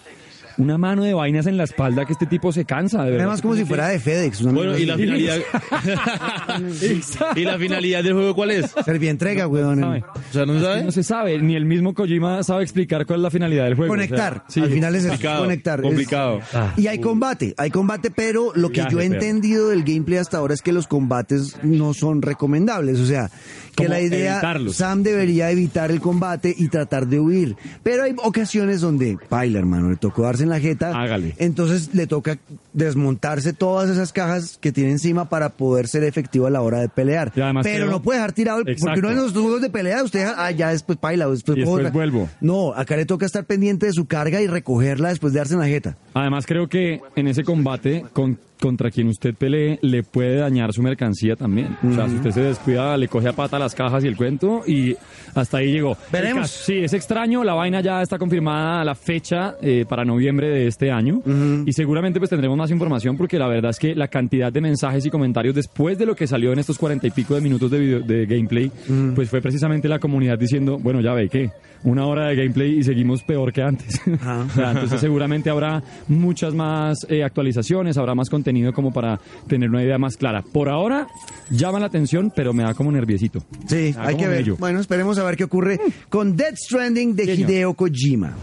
una mano de vainas en la espalda que este tipo se cansa, de verdad. Además como si fuera de FedEx. una Bueno, y la finalidad. ¿Y la finalidad del juego cuál es? Servientrega, weón. sabe. O sea, ¿no se sabe? No se sabe, ni el mismo Kojima sabe explicar cuál es la finalidad del juego. Conectar. O sea, sí. Al final es eso, Complicado, conectar. Es- complicado. Ah. y hay combate, hay combate, pero lo que Viaje, yo he pero- entendido del gameplay hasta ahora es que los combates no son recomendables. O sea, que la idea, evitarlos. Sam debería evitar el combate y tratar de huir. Pero hay ocasiones donde, baila, hermano, le tocó darse en la jeta. Hágale. Entonces le toca desmontarse todas esas cajas que tiene encima para poder ser efectivo a la hora de pelear. Pero no puede dejar tirado, porque uno en los juegos de pelea, usted, ah, ya después baila, después, Y después vuelvo. No, acá le toca estar pendiente de su carga y recogerla después de darse en la jeta. Además creo que en ese combate, con contra quien usted pelee le puede dañar su mercancía también. O sea, si usted se descuida, le coge a pata las cajas y el cuento y hasta ahí llegó. Veremos. Sí, es extraño. La vaina ya está confirmada la fecha eh, para noviembre de este año y seguramente pues tendremos más información porque la verdad es que la cantidad de mensajes y comentarios después de lo que salió en estos cuarenta y pico de minutos de, video- de gameplay, pues fue precisamente la comunidad diciendo, bueno, ya ve que una hora de gameplay y seguimos peor que antes. O sea, entonces seguramente habrá muchas más eh, actualizaciones, habrá más contenido como para tener una idea más clara. Por ahora llama la atención, pero me da como nerviosito. Sí, hay que ver. mello. Bueno, esperemos a ver qué ocurre con Death Stranding de. Hideo Kojima.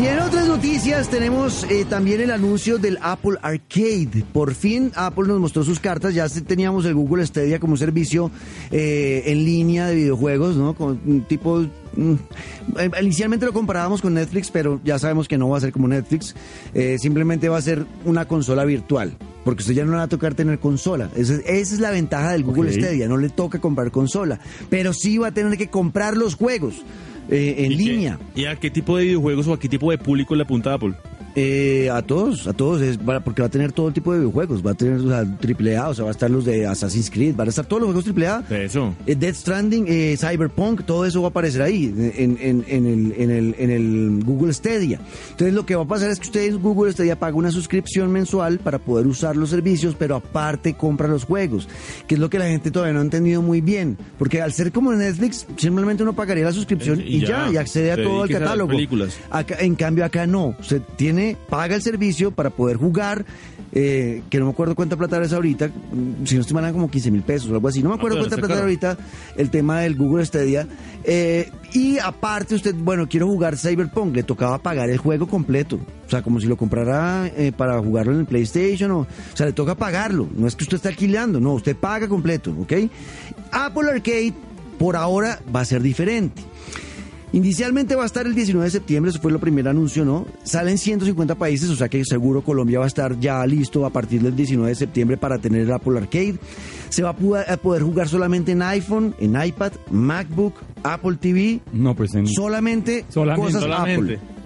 Y en otras noticias tenemos eh, también el anuncio del Apple Arcade. Por fin Apple nos mostró sus cartas. Ya teníamos el Google Stadia como un servicio eh, en línea de videojuegos, ¿no? Con un tipo... mm, eh, Inicialmente lo comparábamos con Netflix, pero ya sabemos que no va a ser como Netflix. Eh, simplemente va a ser una consola virtual. Porque usted ya no le va a tocar tener consola. Esa, es- esa es la ventaja del Google Ok. Stadia. No le toca comprar consola. Pero sí va a tener que comprar los juegos eh, en ¿Y qué- línea. ¿Y a qué tipo de videojuegos o a qué tipo de público le apunta Apple? Eh, a todos, a todos, es porque va a tener todo tipo de videojuegos, va a tener o sea, triple A, o sea, va a estar los de Assassin's Creed, van a estar todos los juegos triple A, Eso. eh, Death Stranding, eh, Cyberpunk, todo eso va a aparecer ahí, en, en- en el, en, el, en el Google Stadia. Entonces lo que va a pasar es que usted en Google Stadia paga una suscripción mensual para poder usar los servicios, pero aparte compra los juegos, que es lo que la gente todavía no ha entendido muy bien, porque al ser como Netflix, simplemente uno pagaría la suscripción Eh, y, y ya, y accede a todo el catálogo. Acá, en cambio acá no, usted tiene, paga el servicio para poder jugar, eh, que no me acuerdo cuánta plata es ahorita, mm, si no estoy mal como 15 mil pesos o algo así, no me acuerdo cuánta está plata ahorita el tema del Google Stadia. eh, y aparte usted, bueno, quiero jugar Cyberpunk, le tocaba pagar el juego completo, o sea, como si lo comprara eh, para jugarlo en el PlayStation, o, o sea, le toca pagarlo, no es que usted esté alquilando, no, usted paga completo, ¿ok? Apple Arcade por ahora va a ser diferente. Inicialmente va a estar el 19 de septiembre, eso fue lo primer anuncio, ¿no? Salen 150 países, o sea que seguro Colombia va a estar ya listo a partir del 19 de septiembre para tener el Apple Arcade. Se va a poder jugar solamente en iPhone, en iPad, MacBook, Apple TV, No, pues en... solamente, Solamente, cosas solamente. Apple.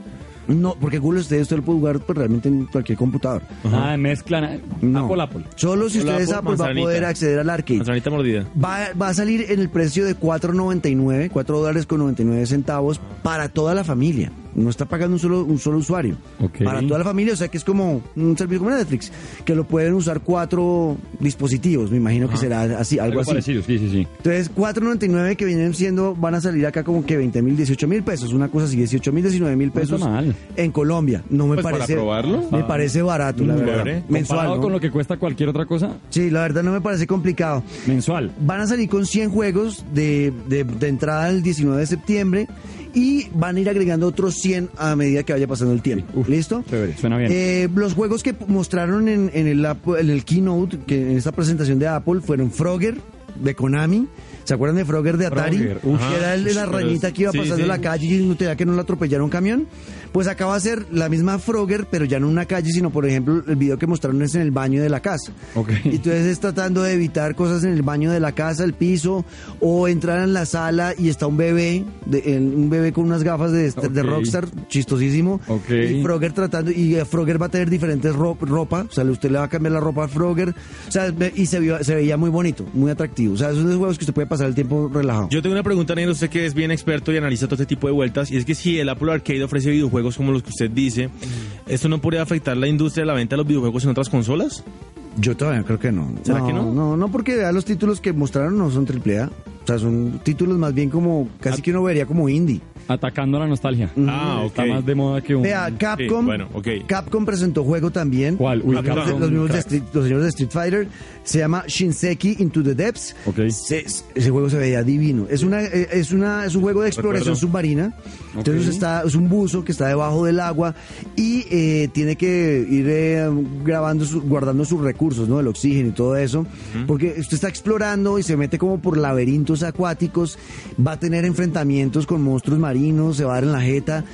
No, porque Google Stadia usted lo puede jugar pues, realmente en cualquier computador. Ah, mezclan No. Apple, Apple. Solo si Apple, usted es Apple, Apple va a poder acceder al arcade. Manzanita mordida. Va, va a salir en el precio de 4.99, 4 dólares con 99 centavos para toda la familia. No está pagando un solo, un solo usuario. Para toda la familia, o sea que es como un servicio como Netflix, que lo pueden usar cuatro dispositivos, me imagino que será así, algo, Algo así. parecido, sí, sí, sí. Entonces, 4.99 que vienen siendo, van a salir acá como que 20 mil, 18 mil pesos, una cosa así, 18 mil, 19 mil pesos mal. en Colombia. No me Pues para parece. probarlo. Me parece barato, la verdad. Mensual. Con lo que cuesta cualquier otra cosa, Sí, la verdad no me parece complicado. mensual. Van a salir con 100 juegos de, de- de entrada el 19 de septiembre y van a ir agregando otros 100 a medida que vaya pasando el tiempo. Uf, ¿Listo? chévere, suena bien. Eh, los juegos que mostraron en, en el, Apple- en el keynote, que en esta presentación de Apple, fueron Frogger de Konami. ¿Se acuerdan de Frogger de Atari? Frogger, que era el de la Pero ranita que iba sí, pasando sí. la calle y no tenía que no la atropellara un camión. Pues acá va a ser la misma Frogger, pero ya no en una calle, sino por ejemplo el video que mostraron es en el baño de la casa. Ok. Y entonces es tratando de evitar cosas en el baño de la casa, el piso, o entrar en la sala y está un bebé, de- en- un bebé con unas gafas de, de. Rockstar, chistosísimo. Ok. Y Frogger tratando, y eh, Frogger va a tener diferentes ro- ropa, o sea, usted le va a cambiar la ropa a Frogger, o sea, y se, vio- se veía muy bonito, muy atractivo. O sea, son esos juegos que usted puede pasar el tiempo relajado. Yo tengo una pregunta, Negro, usted que es bien experto y analiza todo este tipo de vueltas, y es que si el Apple Arcade ofrece videojuegos como los que usted dice, ¿esto no podría afectar la industria de la venta de los videojuegos en otras consolas? Yo todavía creo que no. ¿Será que no? No, no, porque vea, los títulos que mostraron no son triple A. O sea, son títulos más bien como, casi que uno vería como indie. Atacando la nostalgia. Ah, ok. Está más de moda que un... Vea, Capcom, Sí, bueno, ok. Capcom presentó juego también. ¿Cuál? Uy, los, Capcom, los mismos de. Street- los señores de Street Fighter. Se llama Shinseki Into the Depths. Ok. Se- ese juego se veía divino. Es una, eh, es una, es un juego de exploración Recuerdo. submarina. Entonces está, es un buzo que está debajo del agua y eh, tiene que ir eh, grabando, su- guardando sus recursos, ¿no? El oxígeno y todo eso. Porque usted está explorando y se mete como por laberintos acuáticos, va a tener enfrentamientos con monstruos marinos, se va a dar en la jeta.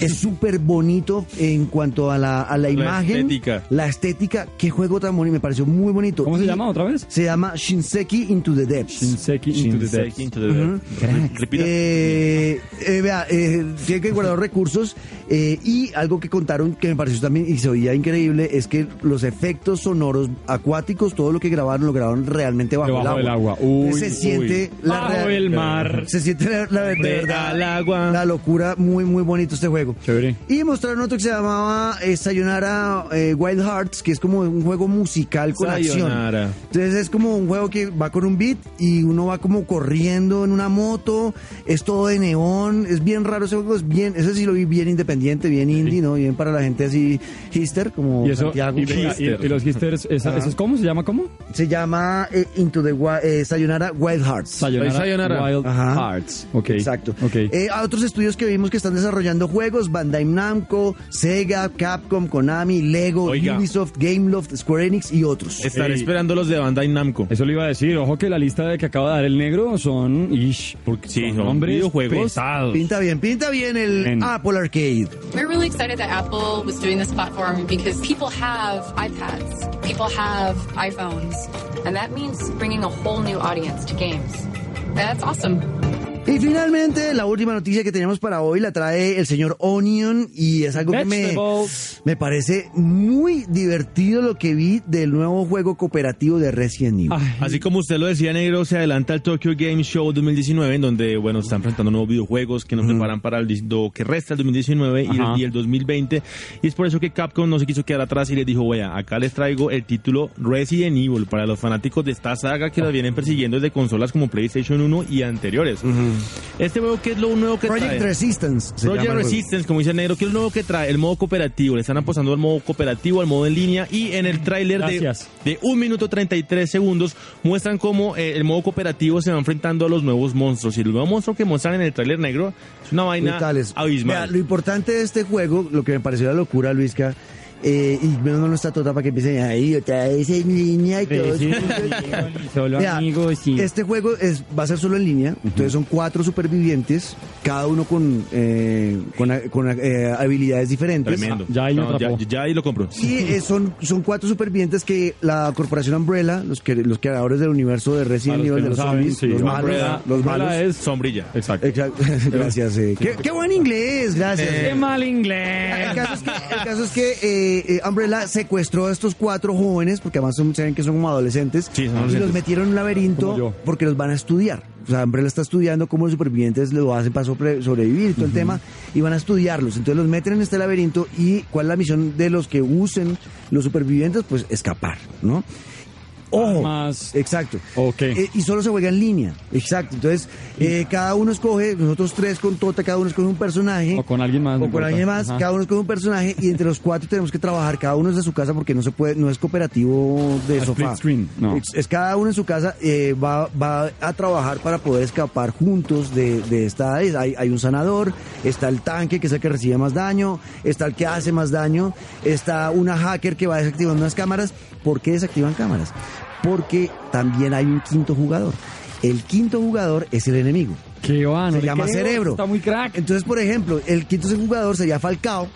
Es súper bonito en cuanto a la, a la, imagen. estética. La estética. Qué juego tan bonito, me pareció muy bonito. ¿Cómo se llama otra vez? Se llama Shinseki Into the Depths. Shinseki Into the Depths. Into the Depths. Eh, eh, vea, eh, tiene que guardar recursos eh, y algo que contaron que me pareció también y se oía increíble es que los efectos sonoros acuáticos, todo lo que grabaron, lo grabaron realmente bajo, Debajo el agua. agua. Uy, Entonces se siente uy. la Bajo real- el mar. Se siente la, la- de verdad al agua. la locura, muy muy bonito este juego. Chévere. Y mostraron otro que se llamaba eh, Sayonara eh, Wild Hearts, que es como un juego musical con Sayonara. acción. Entonces es como un juego que va con un beat y uno va como corriendo en una moto, es todo de neón, es bien raro ese juego, es bien, ese sí lo vi bien independiente, bien indie, ¿no? Bien para la gente así hister, como Y eso, Santiago. y, y- y- y los histers, ¿esa-. ¿eso es cómo? ¿Se llama cómo? Se llama eh, Into the eh, Sayonara Wild Hearts. Sayonara, Sayonara. Wild Ajá. Hearts. Ok. Exacto. Ok. Eh, a otros estudios que vimos que están desarrollando juegos, Bandai Namco, Sega, Capcom, Konami, Lego, Oiga. Ubisoft, Gameloft, Square Enix y otros. Estaré Ey. esperando los de Bandai Namco. Eso le iba a decir. Ojo que la lista de que acaba de dar el negro son. Ish, Porque sí, son son videojuegos. pesados. Pinta bien, pinta bien el. Apple Arcade. We're really excited that Apple was doing this platform because people have iPads, people have iPhones, and that means bringing a whole new audience to games. That's awesome. Y finalmente, la última noticia que tenemos para hoy la trae el señor Onion y es algo que me, me parece muy divertido lo que vi del nuevo juego cooperativo de Resident Evil. Ay, Así como usted lo decía, Negro, se adelanta el Tokyo Game Show 2019, en donde, bueno, están presentando nuevos videojuegos que nos preparan para el, lo que resta el 2019 y Ajá. el, y el 2020. Y es por eso que Capcom no se quiso quedar atrás y les dijo, vaya, acá les traigo el título Resident Evil para los fanáticos de esta saga que la vienen persiguiendo desde consolas como PlayStation 1 y anteriores. Este juego, ¿qué es lo nuevo que Project trae? Resistance. Project. Resistance, como dice el negro, ¿qué es lo nuevo que trae? El modo cooperativo. Le están apostando al modo cooperativo, al modo en línea. Y en el tráiler de, de 1 minuto 33 segundos muestran cómo eh, el modo cooperativo se va enfrentando a los nuevos monstruos. Y el nuevo monstruo que muestran en el tráiler negro es una vaina brutales. abismal. Vea, lo importante de este juego, lo que me pareció la locura, Luisca, eh, y menos mal no está toda para que empiecen ahí, otra vez en línea y todo. Solo Vea, amigos y. Este juego es, va a ser solo en línea, entonces son cuatro supervivientes, cada uno con, eh, con, con, eh, habilidades diferentes. Tremendo. Ya ahí me ya, ya ahí lo compro. Y eh, son, son cuatro supervivientes que la corporación Umbrella, los, que, los creadores del universo de Resident los Evil, de los no saben, zombies, sí, los Umbrella- malos, los Umbrella malos. es- Sombrilla. Exacto. Exacto. Gracias. eh. ¿Qué, qué buen inglés, gracias. ¡Qué mal El inglés! caso es que, el caso es que eh, Umbrella secuestró a estos cuatro jóvenes, porque además son, saben que son como adolescentes, Sí, son y los metieron en un laberinto porque los van a estudiar. O sea, Umbrella está estudiando cómo los supervivientes lo hacen para sobre- sobrevivir y todo el tema, y van a estudiarlos. Entonces los meten en este laberinto y cuál es la misión de los que usen los supervivientes, pues escapar, ¿no? Ojo, exacto. Ok. Eh, y solo se juega en línea, exacto. Entonces, eh, cada uno escoge, nosotros tres con Tota, cada uno escoge un personaje. O con alguien más, O con importa. alguien más, Ajá. cada uno escoge un personaje y entre los cuatro tenemos que trabajar, cada uno desde su casa porque no se puede, no es cooperativo de A sofá. screen, no. Es, es cada uno en su casa, eh, va, va a trabajar para poder escapar juntos de, de esta. Hay, hay un sanador, está el tanque que es el que recibe más daño, está el que hace más daño, está una hacker que va desactivando unas cámaras. ¿Por qué desactivan cámaras? Porque también hay un quinto jugador. El quinto jugador es el enemigo. ¿Qué va? No Se llama creo, cerebro. Está muy crack. Entonces, por ejemplo, el quinto jugador sería Falcao.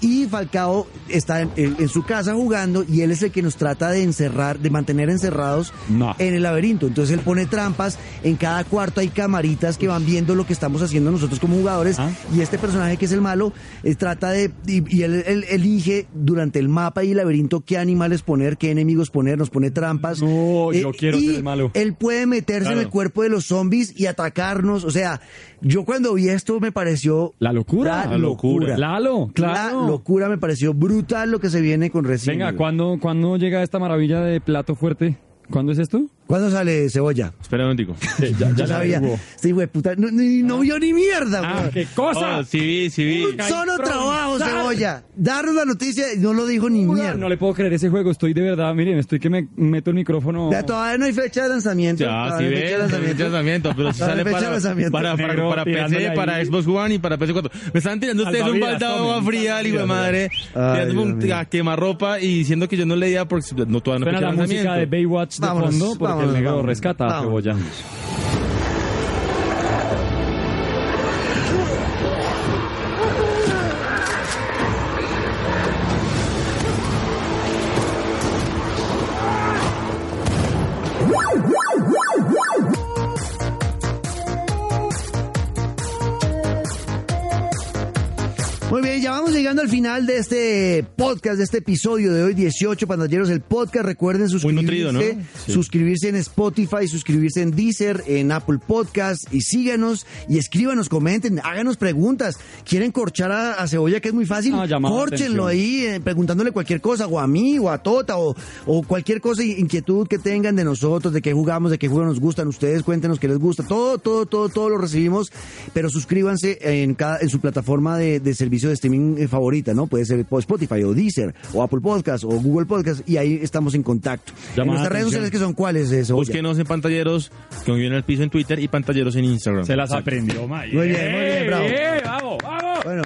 Y Falcao está en, en- en su casa jugando y él es el que nos trata de encerrar, de mantener encerrados No. en el laberinto. Entonces él pone trampas, en cada cuarto hay camaritas que van viendo lo que estamos haciendo nosotros como jugadores Ah. y este personaje que es el malo eh, trata de, y, y él, él elige durante el mapa y el laberinto qué animales poner, qué enemigos poner, nos pone trampas. Eh, No, yo quiero y ser el malo. Él puede meterse en el cuerpo de los zombies y atacarnos. O sea, yo cuando vi esto me pareció La locura. La locura. Lalo, claro. La locura me pareció brutal lo que se viene con Resident Venga, Evil. ¿cuándo, ¿cuándo llega esta maravilla de plato fuerte? ¿Cuándo es esto? ¿Cuándo sale Cebolla? Espera un momentico. ya, Ya sabía. Sí, güey, puta. No, ni- no vio ni mierda, Ah, güey. qué cosa. Oh, sí vi, sí vi. Un solo trabajo. Cebolla. Darnos la noticia y no lo dijo ni mierda. No le puedo creer ese juego. Estoy de verdad, miren, estoy que me meto el micrófono. Ya todavía no hay fecha de lanzamiento. Ya, Todavía sí ves, fecha de lanzamiento. lanzamiento, pero si sale para, lanzamiento. para, para, Negro para tirándole PC, ahí. para Xbox One y para PC4. Me estaban tirando ustedes un baldado de agua fría, hijo de madre, Ay, tirándome un quemarropa y diciendo que yo no leía porque no todavía no fecha la de música de lanzamiento. Baywatch de Vámonos, fondo porque vámonos, el negro vámonos, rescata a. Cebolla. Bien, ya vamos llegando al final de este podcast, de este episodio de hoy, 18 pantalleros, el podcast. Recuerden suscribirse, nutrido, ¿no? Sí. suscribirse en Spotify, suscribirse en Deezer, en Apple Podcast y síganos y escríbanos, comenten, háganos preguntas. ¿Quieren corchar a, a Cebolla, que es muy fácil? Ah, Córchenlo ahí, eh, preguntándole cualquier cosa, o a mí, o a Tota, o, o cualquier cosa, inquietud que tengan de nosotros, de qué jugamos, de qué juegos nos gustan. Ustedes cuéntenos qué les gusta. Todo, todo, todo, todo lo recibimos, pero suscríbanse en, cada, en su plataforma de, de servicio de streaming eh, favorita, ¿no? Puede ser Spotify o Deezer o Apple Podcast o Google Podcast y ahí estamos en contacto. Llamada en nuestras redes sociales que son cuáles de eso. Búsquenos en pantalleros, que viene al piso en Twitter y pantalleros en Instagram. Se las aprendió, May. Muy bien, muy bien, bravo. ¡Eh, vamos, vamos! Bueno,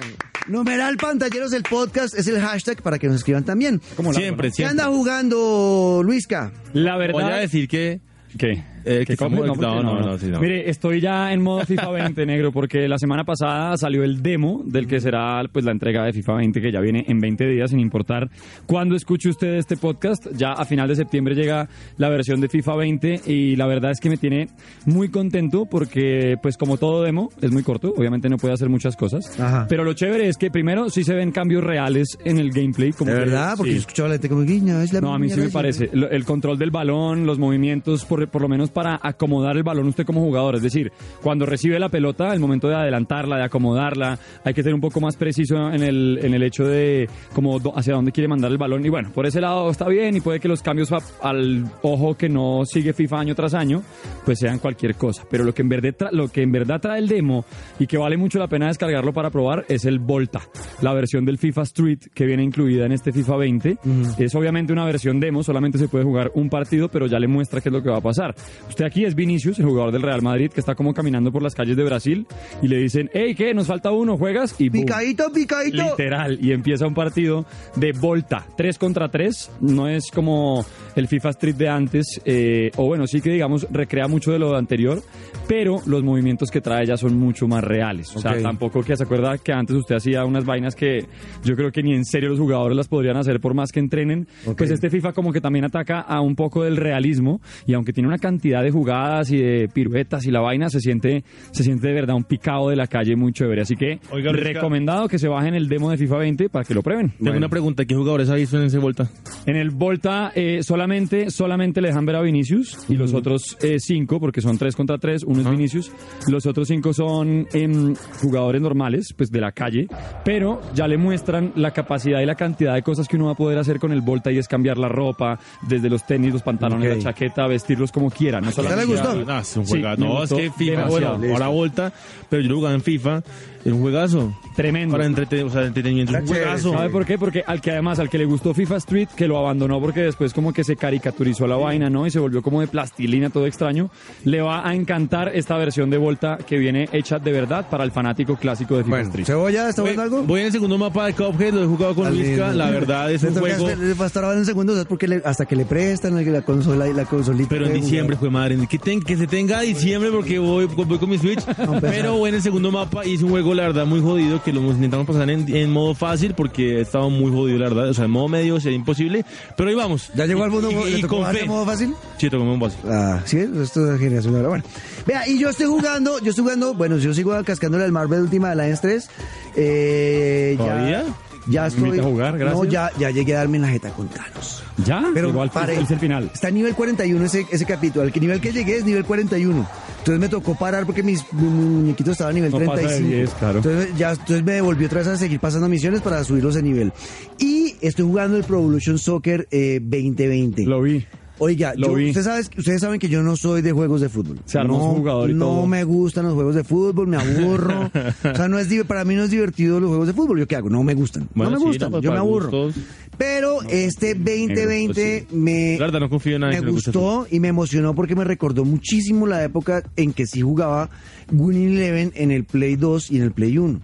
numeral pantalleros del podcast es el hashtag para que nos escriban también. ¿Cómo largo, Siempre, no? ¿Qué siempre. anda jugando Luisca? La Voy a verdad... decir que... ¿Qué? Eh, que estamos- porque no, no, no, sí, no. Mire, estoy ya en modo FIFA 20, negro, porque la semana pasada salió el demo del que será pues la entrega de FIFA 20, que ya viene en 20 días, sin importar cuándo escuche usted este podcast. Ya a final de septiembre llega la versión de FIFA 20 y la verdad es que me tiene muy contento porque, pues como todo demo, es muy corto, obviamente no puede hacer muchas cosas. Ajá. Pero lo chévere es que primero sí se ven cambios reales en el gameplay. Como ¿De que- verdad? Porque sí. he escuchado a la gente como guiña. Es la No, a mí sí me esa". parece. El control del balón, los movimientos, por, por lo menos para acomodar el balón usted como jugador. Es decir, cuando recibe la pelota, el momento de adelantarla, de acomodarla, hay que ser un poco más preciso en el, en el hecho de como hacia dónde quiere mandar el balón. Y bueno, por ese lado está bien y puede que los cambios a- al ojo que no sigue FIFA año tras año, pues sean cualquier cosa. Pero lo que en verdad, lo que en verdad trae el demo y que vale mucho la pena descargarlo para probar es el Volta, la versión del FIFA Street que viene incluida en este FIFA 20. Es obviamente una versión demo, solamente se puede jugar un partido, pero ya le muestra qué es lo que va a pasar. Usted aquí es Vinicius, el jugador del Real Madrid, que está como caminando por las calles de Brasil y le dicen, hey, ¿qué? Nos falta uno, ¿juegas? Y boom. Picadito, picadito. Literal, y empieza un partido de volta, 3 contra 3, no es como el FIFA Street de antes, eh, o bueno, sí que digamos recrea mucho de lo anterior, pero los movimientos que trae ya son mucho más reales. O sea, Ok. tampoco que se acuerda que antes usted hacía unas vainas que yo creo que ni en serio los jugadores las podrían hacer por más que entrenen. Ok. Pues este FIFA como que también ataca a un poco del realismo y aunque tiene una cantidad de jugadas y de piruetas y la vaina, se siente, se siente de verdad un picado de la calle muy chévere. Así que Oiga, recomendado que se bajen el demo de FIFA 20 para que lo prueben. Tengo una pregunta, ¿qué jugadores ha visto en ese Volta? En el Volta eh, solamente, solamente le dejan ver a Vinicius y los otros eh, cinco, porque son tres contra tres, uno es Vinicius, los otros cinco son em, jugadores normales, pues de la calle, pero ya le muestran la capacidad y la cantidad de cosas que uno va a poder hacer con el Volta y es cambiar la ropa, desde los tenis, los pantalones, Ok. la chaqueta, vestirlos como quiera. No le solamente- gustó? No, es un no, que FIFA, bueno, ahora Volta, pero yo lo jugaba en FIFA, es un juegazo. Tremendo. Para entrete- o sea, entretenimiento, es un juegazo. ¿Sabe por qué? Porque al que además, al que le gustó FIFA Street, que lo abandonó porque después como que se caricaturizó la vaina, ¿no? Y se volvió como de plastilina, todo extraño, le va a encantar esta versión de Volta que viene hecha de verdad para el fanático clásico de FIFA Bueno, Street. ¿Cebolla está Voy, jugando algo? voy en el segundo mapa de Cuphead, lo he jugado con Luisca, la verdad es un juego... estar- Va a estar ahora en segundo, ¿sabes? Porque le- hasta que le prestan la, la consola y la consolita. Pero en diciembre, fue madre, que, ten- que se tenga diciembre porque voy, voy con mi Switch. pero voy en el segundo mapa y es un juego, la verdad, muy jodido, que lo intentamos pasar en, en modo fácil porque estaba muy jodido, la verdad. O sea, en modo medio sería imposible. Pero ahí vamos. ¿Ya llegó al mundo? Y- ¿Le y tocó de modo fácil? Sí, tocó modo fácil. Ah, sí, esto es generación ahora. Bueno, vea, y yo estoy jugando, yo estoy jugando, bueno, yo sigo cascándole al Marvel Ultima Alliance 3. Eh, ¿Todavía? Ya Me estoy. a jugar, gracias. No, ya, ya llegué a darme la jeta con Thanos. ¿Ya? Pero Igual pare. es el final. Está a nivel 41 ese, ese capítulo. Al que nivel que llegué es nivel 41. Entonces me tocó parar porque mis mu- muñequitos estaban a nivel No pasa de 35. 10, claro. Entonces, ya, entonces me devolvió otra vez a seguir pasando misiones para subirlos de nivel. Y estoy jugando el Pro Evolution Soccer eh, 2020. Lo vi. Oiga, yo- vi. ustedes, sabes- ustedes saben que yo no soy de juegos de fútbol. Se armó no, jugador y no todo. me gustan los juegos de fútbol, me aburro. o sea, no es para mí no es divertido los juegos de fútbol. ¿Yo qué hago? No me gustan. Bueno, no me sí, gustan, pues, yo me aburro. gustos. Pero este 2020 me, La verdad, no confío en nadie me gustó y me emocionó porque me recordó muchísimo la época en que sí jugaba Winning Eleven en el Play 2 y en el Play 1.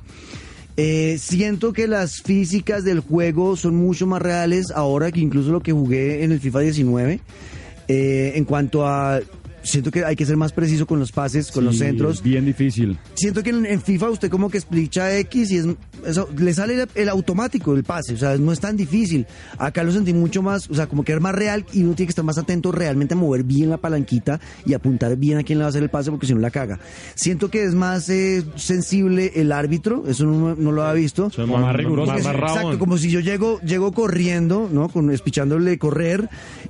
Eh, siento que las físicas del juego son mucho más reales ahora que incluso lo que jugué en el FIFA 19. Eh, en cuanto a siento que hay que ser más preciso con los pases, con los centros. es bien difícil. Siento que en, en FIFA usted como que explica X y es, eso, le sale el, el automático el pase, o sea, no es tan difícil. Acá lo sentí mucho más, o sea, como que es más real y uno tiene que estar más atento realmente a mover bien la palanquita y apuntar bien a quién le va a hacer el pase porque si no la caga. Siento que es más eh, sensible el árbitro, eso no, no lo había visto. Son Como más riguroso. Más rabón. exacto, como si yo llego, llego corriendo, ¿no? Con, espichándole correr,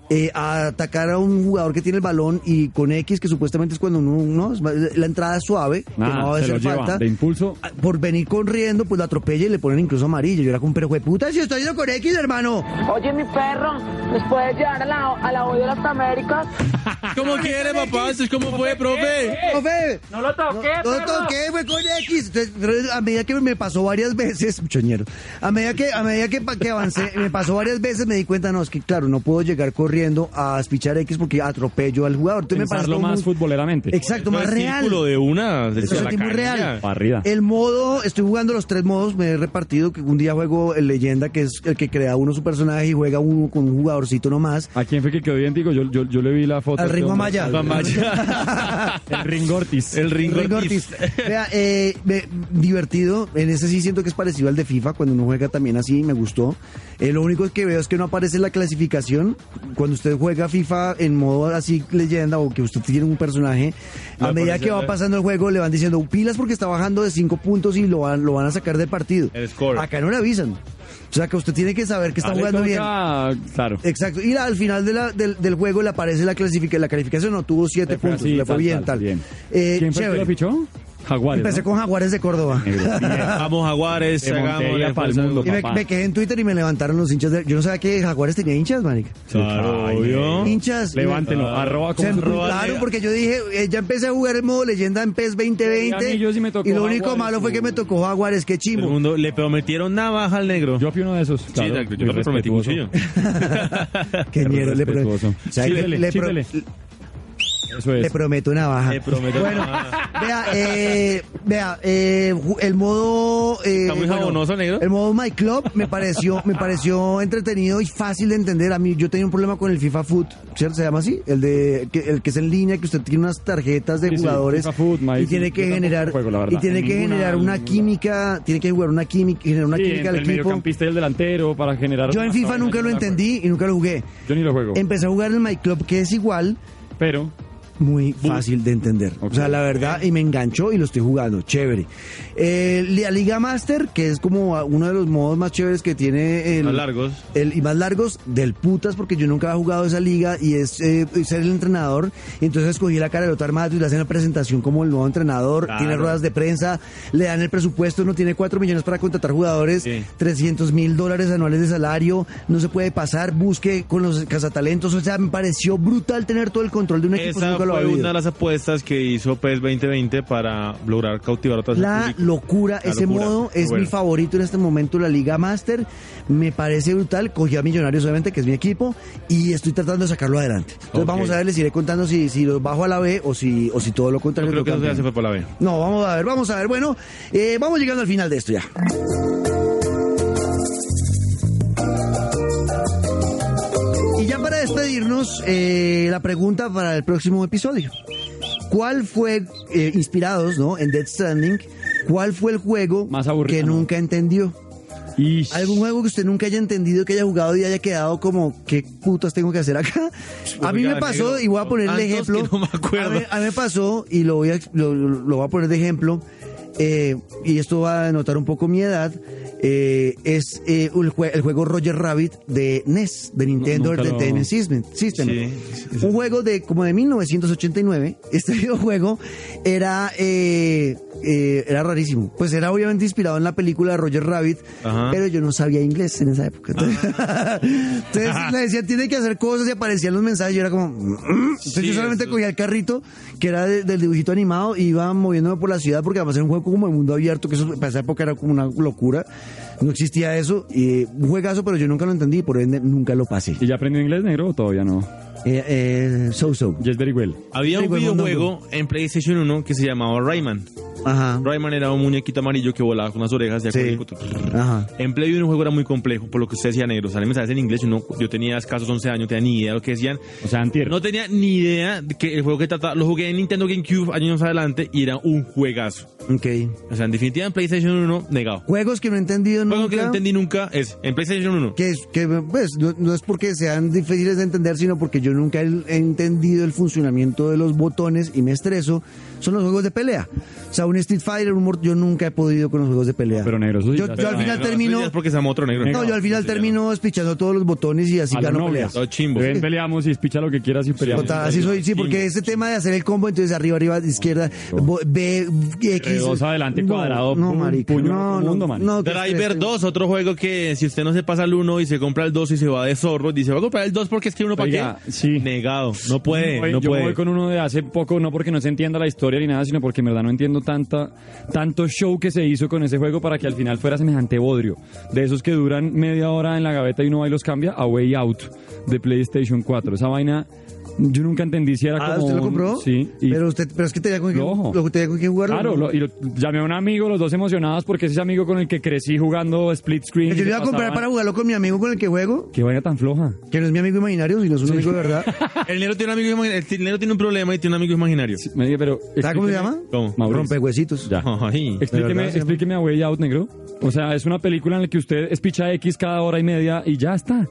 eh, a atacar a un jugador que tiene el balón y con X, que supuestamente es cuando uno, ¿no? Es- La entrada es suave, que no va Ah, a lo hacer lleva falta. de impulso. Ah, Por venir corriendo, pues lo atropella y le ponen incluso amarillo. Yo era como, pero puta, si estoy yendo con X, hermano. Oye, mi perro, ¿nos puedes llevar a la, a la de las Américas? ¿Cómo quiere, papá? ¿Esto es como fue, profe? ¡Profe! No lo toqué, No lo perro. toqué, fue con X. Entonces, a medida que me pasó varias veces, choñero, a medida que, a medida que, que avancé, me pasó varias veces, me di cuenta, no, es que claro, no puedo llegar corriendo a espichar X porque atropello al jugador. Entonces me Pensarlo pareció más muy- futboleramente. Exacto, No más es real. círculo de una. de la real. Barrida. El modo, estoy jugando los tres modos, me he repartido que un día juego el leyenda, que es el que crea uno su personaje y juega uno con un jugadorcito nomás. ¿A quién fue que quedó idéntico? Yo, yo, yo le vi la foto. Al a Ringo. Amaya. Al- Amaya. El Ringortis. El Ringo Ringo Ortiz. Ortiz. Vea, eh, ve- divertido. En ese sí siento que es parecido al de FIFA, cuando uno juega también así, me gustó. Eh, lo único que veo es que no aparece la clasificación. Cuando usted juega FIFA en modo así leyenda o que usted tiene un personaje, a medida que va pasando el juego le van diciendo pilas porque está bajando de 5 puntos y lo van, lo van a sacar del partido. El score. Acá no le avisan. O sea que usted tiene que saber que está Ah, jugando bien. Claro. Exacto. Y al final de la- del, del juego le aparece la, clasifica, la calificación. No tuvo 7 Le fue puntos. así, le fue tal, bien, tal, bien. Eh, ¿Quién fue el que lo fichó? Jaguares. Empecé ¿no? con Jaguares de Córdoba. Vamos, Jaguares. Montería hagámosle pa'l fuerza. mundo. Y me, papá. me quedé en Twitter y me levantaron los hinchas. de- yo no sabía que Jaguares tenía hinchas, marica. Claro, obvio. Hinchas. y me- Levántelo. Ah. Arroba como claro, porque yo dije, eh, ya empecé a jugar el modo leyenda en PES 2020. Sí, a mí yo sí me tocó y lo único Jaguares, malo fue que me tocó Jaguares, qué El chimbo. mundo le prometieron navaja al negro. Yo fui uno de esos. Sí, claro, yo le prometí cuchillo. Qué mierda, le, pro- Eso es. le prometo una baja. Le prometo Bueno, navaja. vea, eh, vea, eh, el modo... eh, Está muy bueno, jabonoso, negro. El modo My Club me pareció, me pareció entretenido y fácil de entender. A mí yo tenía un problema con el FIFA Foot, ¿cierto? Se llama así, el de que, el que es en línea, que usted tiene unas tarjetas de Sí, sí, jugadores FIFA Foot, My- y tiene sí, que generar juego, y tiene que Ninguna- generar una ninguna. química, tiene que jugar una química, generar una Sí, química al el equipo. mediocampista y el delantero para generar. Yo en una FIFA nunca lo entendí y nunca lo jugué. Yo ni lo juego. Empecé a jugar en My Club que es igual, Pero muy fácil de entender. O sea, la verdad, y me enganchó y lo estoy jugando. Chévere. Eh, la Liga Master, que es como uno de los modos más chéveres que tiene el. Más largos. El, y más largos del putas, porque yo nunca había jugado esa liga y es eh, ser el entrenador. Y entonces escogí la cara de Lothar Matos y le hacen la presentación como el nuevo entrenador. Claro. Tiene ruedas de prensa, le dan el presupuesto, no tiene 4 millones para contratar jugadores, Sí. 300 mil dólares anuales de salario, no se puede pasar, busque con los cazatalentos. O sea, me pareció brutal tener todo el control de un equipo. Esa lo fue una de las apuestas que hizo PES 2020 para lograr cautivar a otras La locura, La ese locura. modo es Bueno. mi favorito en este momento, la Liga Master. Me parece brutal. Cogí a Millonarios, obviamente, que es mi equipo, y estoy tratando de sacarlo adelante. Entonces vamos a ver, les iré contando si, si los bajo a la B o si, o si todo lo Yo contrario. creo que tocan se hace por la B. No, vamos a ver, vamos a ver. Bueno, eh, vamos llegando al final de esto ya. Y ya para despedirnos, eh, la pregunta para el próximo episodio. ¿Cuál fue, eh, inspirados ¿no? en Dead Stranding, cuál fue el juego Más aburrido, que ¿no? nunca entendió? Y ¿Algún juego que usted nunca haya entendido, que haya jugado y haya quedado como, ¿qué putas tengo que hacer acá? A mí me pasó, negro, y voy a poner el tantos ejemplo. no me acuerdo. A mí, a mí me pasó, y lo voy a, lo, lo voy a poner de ejemplo, eh, y esto va a denotar un poco mi edad, eh, es eh, el, jue- el juego Roger Rabbit de NES, de Nintendo lo- Entertainment System. System. Sí, sí, sí. Un juego de como de 1989. Este videojuego era eh, eh, era rarísimo. Pues era obviamente inspirado en la película de Roger Rabbit, Ajá. pero yo no sabía inglés en esa época. Entonces, entonces me decían, tiene que hacer cosas y aparecían los mensajes. Yo era como... "Mm, mm". Entonces yo solamente eso- cogía el carrito, que era de- del dibujito animado, y iba moviéndome por la ciudad porque además era un juego como de mundo abierto, que eso para esa época era como una locura. No existía eso. Y un juegazo, pero yo nunca lo entendí, por ende nunca lo pasé. ¿Y ya aprendió inglés negro o todavía no? Eh, eh, so so. Yes, very well. Había un Sí, pues, videojuego en PlayStation 1 que se llamaba Rayman. Ajá. Rayman era un muñequito amarillo que volaba con unas orejas y Sí. Ajá. En Play 1 el juego era muy complejo, por lo que usted decía negro. Salen mensajes en inglés. Yo, no- yo tenía escasos 11 años, no tenía ni idea de lo que decían. O sea, antier. No tenía ni idea de que el juego que trataba. Lo jugué en Nintendo GameCube años adelante y era un juegazo. Ok. O sea, en definitiva en PlayStation 1, negado. Juegos que no he entendido nunca. que no entendí nunca es en PlayStation 1. que, es- que pues no, no es porque sean difíciles de entender, sino porque yo nunca he entendido el funcionamiento de los botones y me estreso, son los juegos de pelea. O sea, un Street Fighter, un Mort- yo nunca he podido con los juegos de pelea. Pero negro, eso sí yo, yo al final No, termino, es porque se llama otro negro. no, yo al final termino espichando todos los botones y así A gano peleas. Todo chimbo. Ven, peleamos y espicha lo que quieras y peleamos. Total, así soy, sí, porque ese tema de hacer el combo, entonces arriba, arriba, izquierda, B, X. Dos adelante, cuadrado, No, pum, marica, puño, no, no, no, Driver estrés. 2, otro juego que si usted no se pasa el 1 y se compra el 2 y se va de zorro, dice, va a comprar el 2 porque es que uno para qué. sí. Negado. No puede, Voy- no yo puede. voy con uno de hace poco, no porque no se entienda la historia ni nada, sino porque en verdad no entiendo tanta, tanto show que se hizo con ese juego para que al final fuera semejante bodrio. De esos que duran media hora en la gaveta y uno va y los cambia, a Way Out de PlayStation 4. Esa vaina, yo nunca entendí si era Ah, como. ¿usted lo un- compró? Sí. y- Pero usted, pero es que tenía con quién, tenía con quién jugarlo. Claro, lo- y lo- llamé a un amigo, los dos emocionados, porque es ese amigo con el que crecí jugando split screen. Yo lo iba a comprar pasaban- para jugarlo con mi amigo con el que juego, Qué vaina tan floja. que no es mi amigo imaginario, sino es un amigo de verdad. El negro tiene un amigo imaginario. El negro tiene un problema y tiene un amigo imaginario. Me dije, pero. ¿Sabe cómo se llama? ¿Cómo? Rompehuesitos. Ya. Ay. Explíqueme, verdad, sí, explíqueme a Way Out, negro. O sea, es una película en la que usted espicha X cada hora y media y ya está.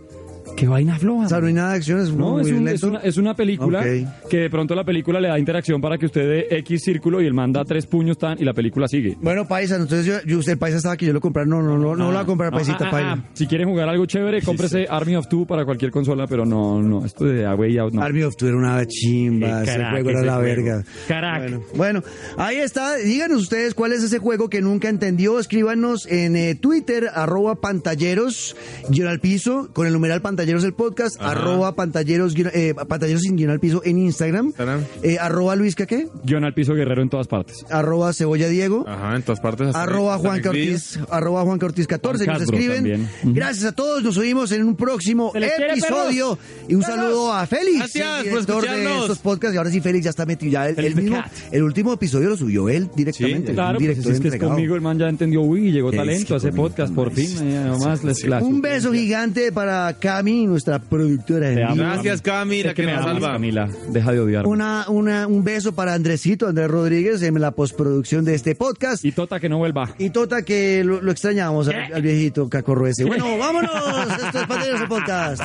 Qué vaina floja. O sea, no hay nada de acción, es No, muy es, un- es una, es una película que de pronto la película le da interacción para que usted dé X círculo y él manda tres puños tan y la película sigue. Bueno, paisa, entonces yo, yo usted el paisa estaba aquí, yo lo compré, no, no, no, no lo voy a comprar Ah, paisita, ah, paisa. ah, Si quieren jugar algo chévere, cómprese Army of Two para cualquier consola, pero no, no, esto de A Way Out no. Army of Two era una chimba, ese crack, juego era ese la juego. verga. Crack. Bueno, bueno, ahí está. Díganos ustedes cuál es ese juego que nunca entendió. Escríbanos en eh, Twitter, arroba pantalleros, guion al piso, con el numeral pantalleros el podcast, arroba pantalleros, eh, pantalleros sin guion al piso en Instagram, Instagram. eh, arroba Luis ¿qué? Guión al piso guerrero en todas partes. arroba cebolla Diego. Ajá, en todas partes. Arroba Juan. Ortiz, arroba Juan Ortiz 14, Juan nos escriben. Gracias a todos, nos oímos en un próximo quiere, episodio. Y un saludo a Félix, Gracias el director de estos podcasts. Y ahora sí, Félix ya está metido. Ya él, mismo, el último episodio lo subió él directamente. Sí, Claro, pues director es que es entregado. conmigo, el man ya entendió, uy, llegó Es talento que a ese conmigo, podcast, por fin, eh, nomás les Un beso gigante para Cami, nuestra productora. Te amo. Gracias, Cami, la Sé que me salva. Camila, deja de odiarme. Una, una, un beso para Andresito, Andrés Rodríguez, en la postproducción de este podcast. Y Tota que no vuelva. Y Tota, que lo, lo extrañamos al, al viejito cacorro ese. Bueno, vámonos. Esto es el Podcast.